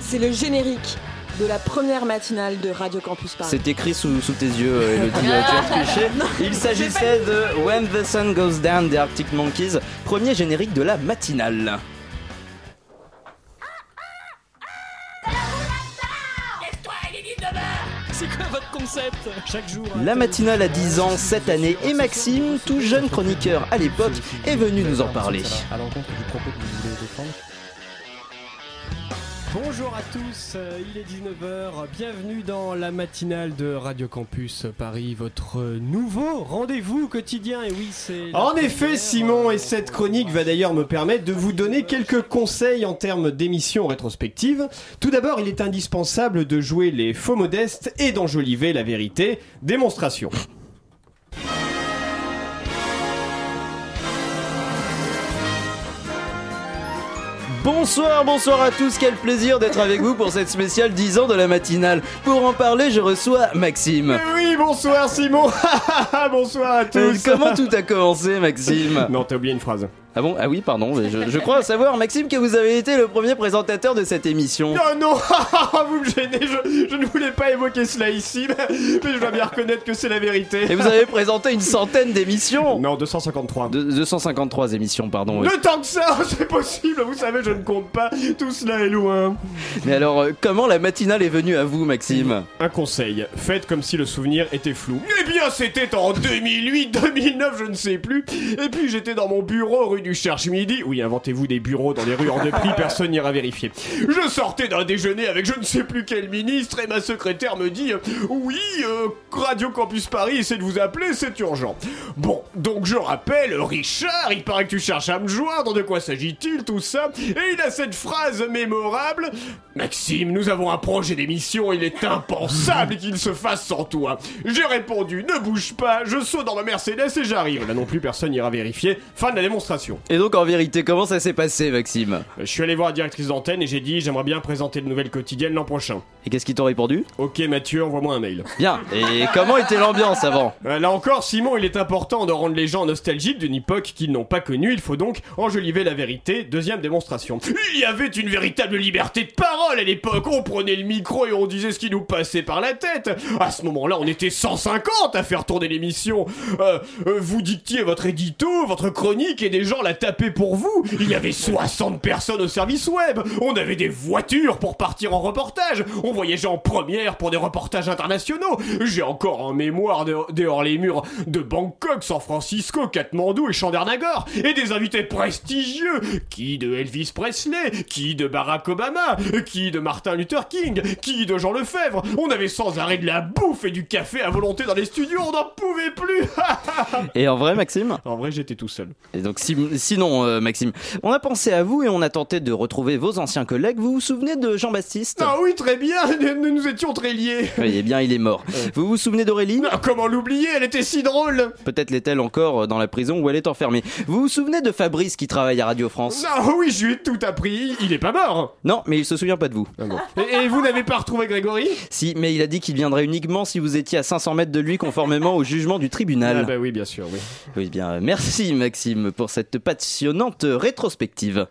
Speaker 5: C'est le générique de la première matinale de Radio Campus Paris.
Speaker 11: C'est écrit sous, sous tes yeux, euh, Elodie, tu as triché. Il s'agissait de When the Sun Goes Down des Arctic Monkeys, premier générique de la matinale.
Speaker 7: Chaque jour.
Speaker 11: La matinale a 10 ans cette année et Maxime, tout jeune chroniqueur à l'époque, est venu nous en parler.
Speaker 14: À l'encontre du propos que vous voulez défendre. Bonjour à tous, euh, il est 19h, bienvenue dans la matinale de Radio Campus Paris, votre nouveau rendez-vous quotidien. Et oui, c'est.
Speaker 15: En effet, Simon, et cette chronique va d'ailleurs me permettre de vous donner quelques conseils en termes d'émissions rétrospectives. Tout d'abord, il est indispensable de jouer les faux modestes et d'enjoliver la vérité. Démonstration.
Speaker 11: Bonsoir, bonsoir à tous, quel plaisir d'être avec vous pour cette spéciale 10 ans de la matinale. Pour en parler, je reçois Maxime.
Speaker 15: Eh oui, bonsoir Simon Bonsoir à
Speaker 11: Euh,
Speaker 15: tous
Speaker 11: Comment tout a commencé, Maxime?
Speaker 15: Non, t'as oublié une phrase.
Speaker 11: Ah bon? Ah oui, pardon, je, je crois savoir, Maxime, que vous avez été le premier présentateur de cette émission.
Speaker 15: Oh non Vous me gênez, je, je ne voulais pas évoquer cela ici, mais, je dois bien reconnaître que c'est la vérité.
Speaker 11: Et vous avez présenté une centaine d'émissions
Speaker 15: Non, 253.
Speaker 11: De- 253 émissions, pardon. oui.
Speaker 15: Le temps que ça, c'est possible, vous savez, je ne compte pas, tout cela est loin.
Speaker 11: Mais alors, euh, comment la matinale est venue à vous, Maxime?
Speaker 15: Un conseil, faites comme si le souvenir était flou. Eh bien, c'était en 2008, 2009, je ne sais plus. Et puis j'étais dans mon bureau rue du Cherche-Midi. Oui, inventez-vous des bureaux dans les rues hors de prix, personne n'ira vérifier. Je sortais d'un déjeuner avec je ne sais plus quel ministre et ma secrétaire me dit euh, Oui, euh, Radio Campus Paris essaie de vous appeler, c'est urgent. Bon, donc je rappelle, Richard, il paraît que tu cherches à me joindre, de quoi s'agit-il, tout ça? Et il a cette phrase mémorable Maxime, nous avons un projet d'émission, il est impensable qu'il se fasse sans toi. J'ai répondu, ne bouge pas, je saute dans ma Mercedes et j'arrive. Là non plus, personne n'ira vérifier. Fin de la démonstration.
Speaker 11: Et donc, en vérité, comment ça s'est passé, Maxime?
Speaker 15: Euh, Je suis allé voir la directrice d'antenne et j'ai dit, j'aimerais bien présenter de nouvelles quotidiennes l'an prochain.
Speaker 11: Et qu'est-ce qu'ils t'ont répondu?
Speaker 15: Ok Mathieu, envoie-moi un mail.
Speaker 11: Bien. Et comment était l'ambiance avant?
Speaker 15: Euh, Là encore, Simon, il est important de rendre les gens nostalgiques d'une époque qu'ils n'ont pas connue. Il faut donc enjoliver la vérité. Deuxième démonstration. Il y avait une véritable liberté de parole à l'époque. On prenait le micro et on disait ce qui nous passait par la tête. À ce moment-là, on était 150 à faire tourner l'émission. Euh, euh, vous dictiez votre édito, votre chronique et des gens la tapaient pour vous. Il y avait 60 personnes au service web. On avait des voitures pour partir en reportage. On voyageait en première pour des reportages internationaux. J'ai encore en mémoire de- dehors les murs de Bangkok, San Francisco, Katmandou et Chandernagor. Et des invités prestigieux. Qui de Elvis Presley? Qui de Barack Obama? Qui de Martin Luther King? Qui de Jean Lefebvre? On avait sans arrêt de la bouffe et du café à volonté dans les studios. On n'en pouvait plus
Speaker 11: Et en vrai, Maxime
Speaker 15: En vrai, j'étais tout seul.
Speaker 11: Et donc, si- sinon, euh, Maxime, on a pensé à vous et on a tenté de retrouver vos anciens collègues. Vous vous souvenez de Jean-Baptiste?
Speaker 15: Ah oui, très bien. Nous nous étions très liés.
Speaker 11: Oui, eh bien, il est mort. Vous vous souvenez d'Aurélie?
Speaker 15: Ah, Comment l'oublier? Elle était si drôle.
Speaker 11: Peut-être l'est-elle encore dans la prison où elle est enfermée. Vous vous souvenez de Fabrice qui travaille à Radio France?
Speaker 15: Ah oui, je lui ai tout appris. Il est pas mort.
Speaker 11: Non, mais il se souvient pas de vous.
Speaker 15: Et, et vous n'avez pas retrouvé Grégory?
Speaker 11: Si, mais il a dit qu'il viendrait uniquement si vous étiez à 500 mètres de lui conformément au jugement du tribunal.
Speaker 15: Ah bah oui, bien sûr, oui.
Speaker 11: Oui, bien, merci Maxime pour cette passionnante rétrospective.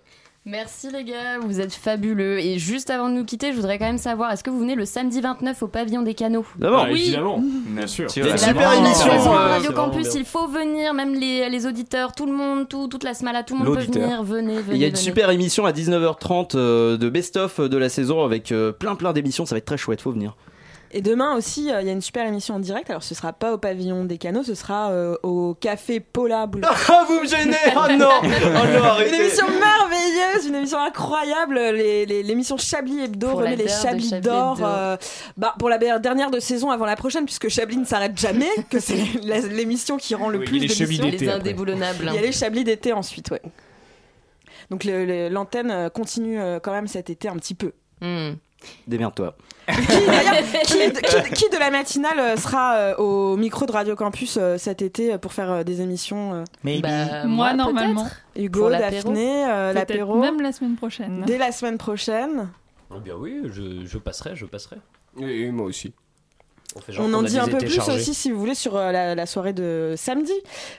Speaker 1: Merci les gars, vous êtes fabuleux. Et juste avant de nous quitter, je voudrais quand même savoir, est-ce que vous venez le samedi 29 au pavillon des canaux?
Speaker 11: D'abord,
Speaker 15: Ah, évidemment, bien sûr.
Speaker 11: Il y a une
Speaker 1: C'est la
Speaker 11: super émission. euh,
Speaker 1: Radio Campus, il faut venir, même les, les auditeurs, tout le monde, tout, toute la smala, tout le monde peut venir, venez, venez.
Speaker 11: Il y a une
Speaker 1: venez.
Speaker 11: super émission à 19h30 euh, de best-of de la saison avec euh, plein plein d'émissions. Ça va être très chouette, faut venir.
Speaker 5: Et demain aussi, euh, il y a une super émission en direct. Alors, ce sera pas au pavillon des canaux, ce sera euh, au café Paula Boulevard.
Speaker 11: Ah, vous me gênez Oh non Oh non,
Speaker 5: Une émission merveilleuse, une émission incroyable. Les- les- L'émission Chablis Hebdo
Speaker 1: Pour
Speaker 5: remet les Chablis
Speaker 1: Chablis
Speaker 5: d'or. Euh, bah, pour la dernière de saison avant la prochaine, puisque Chablis ne s'arrête jamais, que c'est la- l'émission qui rend le
Speaker 15: Oui,
Speaker 5: plus
Speaker 15: les Chablis
Speaker 5: d'émissions.
Speaker 15: d'été
Speaker 1: Les indéboulonnables.
Speaker 5: Il y a les Chablis d'été ensuite, ouais. Donc le- le- l'antenne continue quand même cet été un petit peu.
Speaker 1: Hmm.
Speaker 11: Démerde-toi.
Speaker 5: Qui, d'ailleurs, qui, qui- qui de la matinale euh, sera euh, au micro de Radio Campus euh, cet été pour faire des émissions
Speaker 1: Bah,
Speaker 7: Moi, normalement.
Speaker 5: Hugo. Daphné, euh, l'apéro.
Speaker 7: Même la semaine prochaine.
Speaker 5: Dès la semaine prochaine.
Speaker 10: Eh bien oui, je, je passerai, je passerai.
Speaker 15: Et moi aussi.
Speaker 10: On,
Speaker 5: en
Speaker 10: a
Speaker 5: dit un peu plus
Speaker 10: chargés.
Speaker 5: aussi si vous voulez sur euh, la, la soirée de samedi,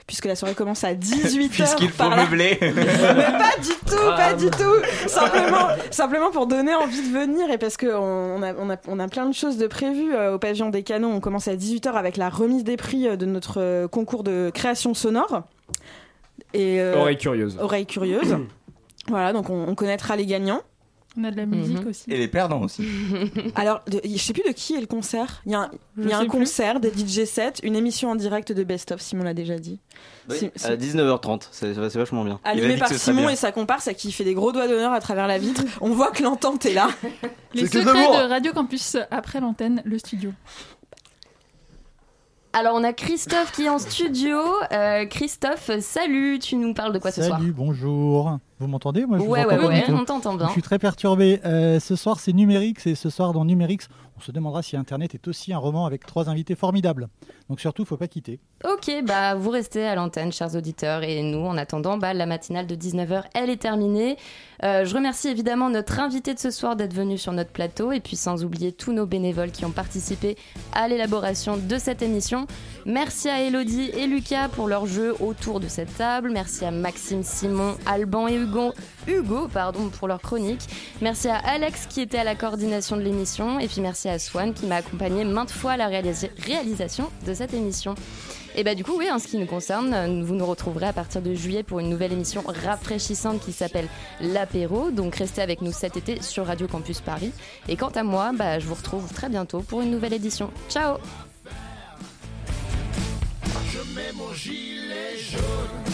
Speaker 5: puisque la soirée commence à 18h.
Speaker 8: Puisqu'il faut meubler.
Speaker 5: Mais pas du tout,
Speaker 10: Ah.
Speaker 5: pas du tout. Simplement, simplement pour donner envie de venir et parce qu'on on a, on a, on a plein de choses de prévues euh, au pavillon des canons. On commence à 18h avec la remise des prix euh, de notre concours de création sonore. Et, euh,
Speaker 15: Oreille curieuse.
Speaker 5: oreille curieuse. voilà, donc on, on connaîtra les gagnants.
Speaker 7: On a de la musique
Speaker 1: Mhm.
Speaker 7: aussi.
Speaker 8: Et les perdants aussi.
Speaker 5: Alors, de- je sais plus de qui est le concert. Il y a un,
Speaker 7: Je
Speaker 5: il y a un
Speaker 7: sais plus.
Speaker 5: concert des DJ sets, une émission en direct de Best of, Simon l'a déjà dit. Si- si-
Speaker 11: À 19h30, c'est c'est vachement bien.
Speaker 5: Animé par Simon et sa comparse à qui il fait des gros doigts d'honneur à travers la vitre. On voit que l'entente est là.
Speaker 7: Les secrets de Radio Campus après l'antenne, le studio.
Speaker 1: Alors, on a Christophe qui est en studio. Euh, Christophe, salut, tu nous parles de quoi ce soir?
Speaker 16: Salut, bonjour. Vous m'entendez Moi, je vous
Speaker 1: Ouais, on t'entend bien.
Speaker 16: Je suis très perturbé. Euh, ce soir, c'est Numérix et ce soir, dans Numérix, on se demandera si Internet est aussi un roman avec trois invités formidables. Donc surtout, faut pas quitter.
Speaker 1: Ok, bah vous restez à l'antenne, chers auditeurs, et nous, en attendant, bah, la matinale de 19h, elle est terminée. Euh, je remercie évidemment notre invité de ce soir d'être venu sur notre plateau, et puis sans oublier tous nos bénévoles qui ont participé à l'élaboration de cette émission. Merci à Elodie et Lucas pour leur jeu autour de cette table. Merci à Maxime, Simon, Alban et Hugo, Hugo pardon, pour leur chronique. Merci à Alex qui était à la coordination de l'émission, et puis merci à Swan qui m'a accompagné maintes fois à la réalisa- réalisation de cette émission. Et bah du coup oui, en ce qui nous concerne, vous nous retrouverez à partir de juillet pour une nouvelle émission rafraîchissante qui s'appelle l'apéro. Donc restez avec nous cet été sur Radio Campus Paris. Et quant à moi, bah, je vous retrouve très bientôt pour une nouvelle édition. Ciao
Speaker 17: Je mets mon gilet jaune.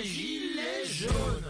Speaker 17: English? I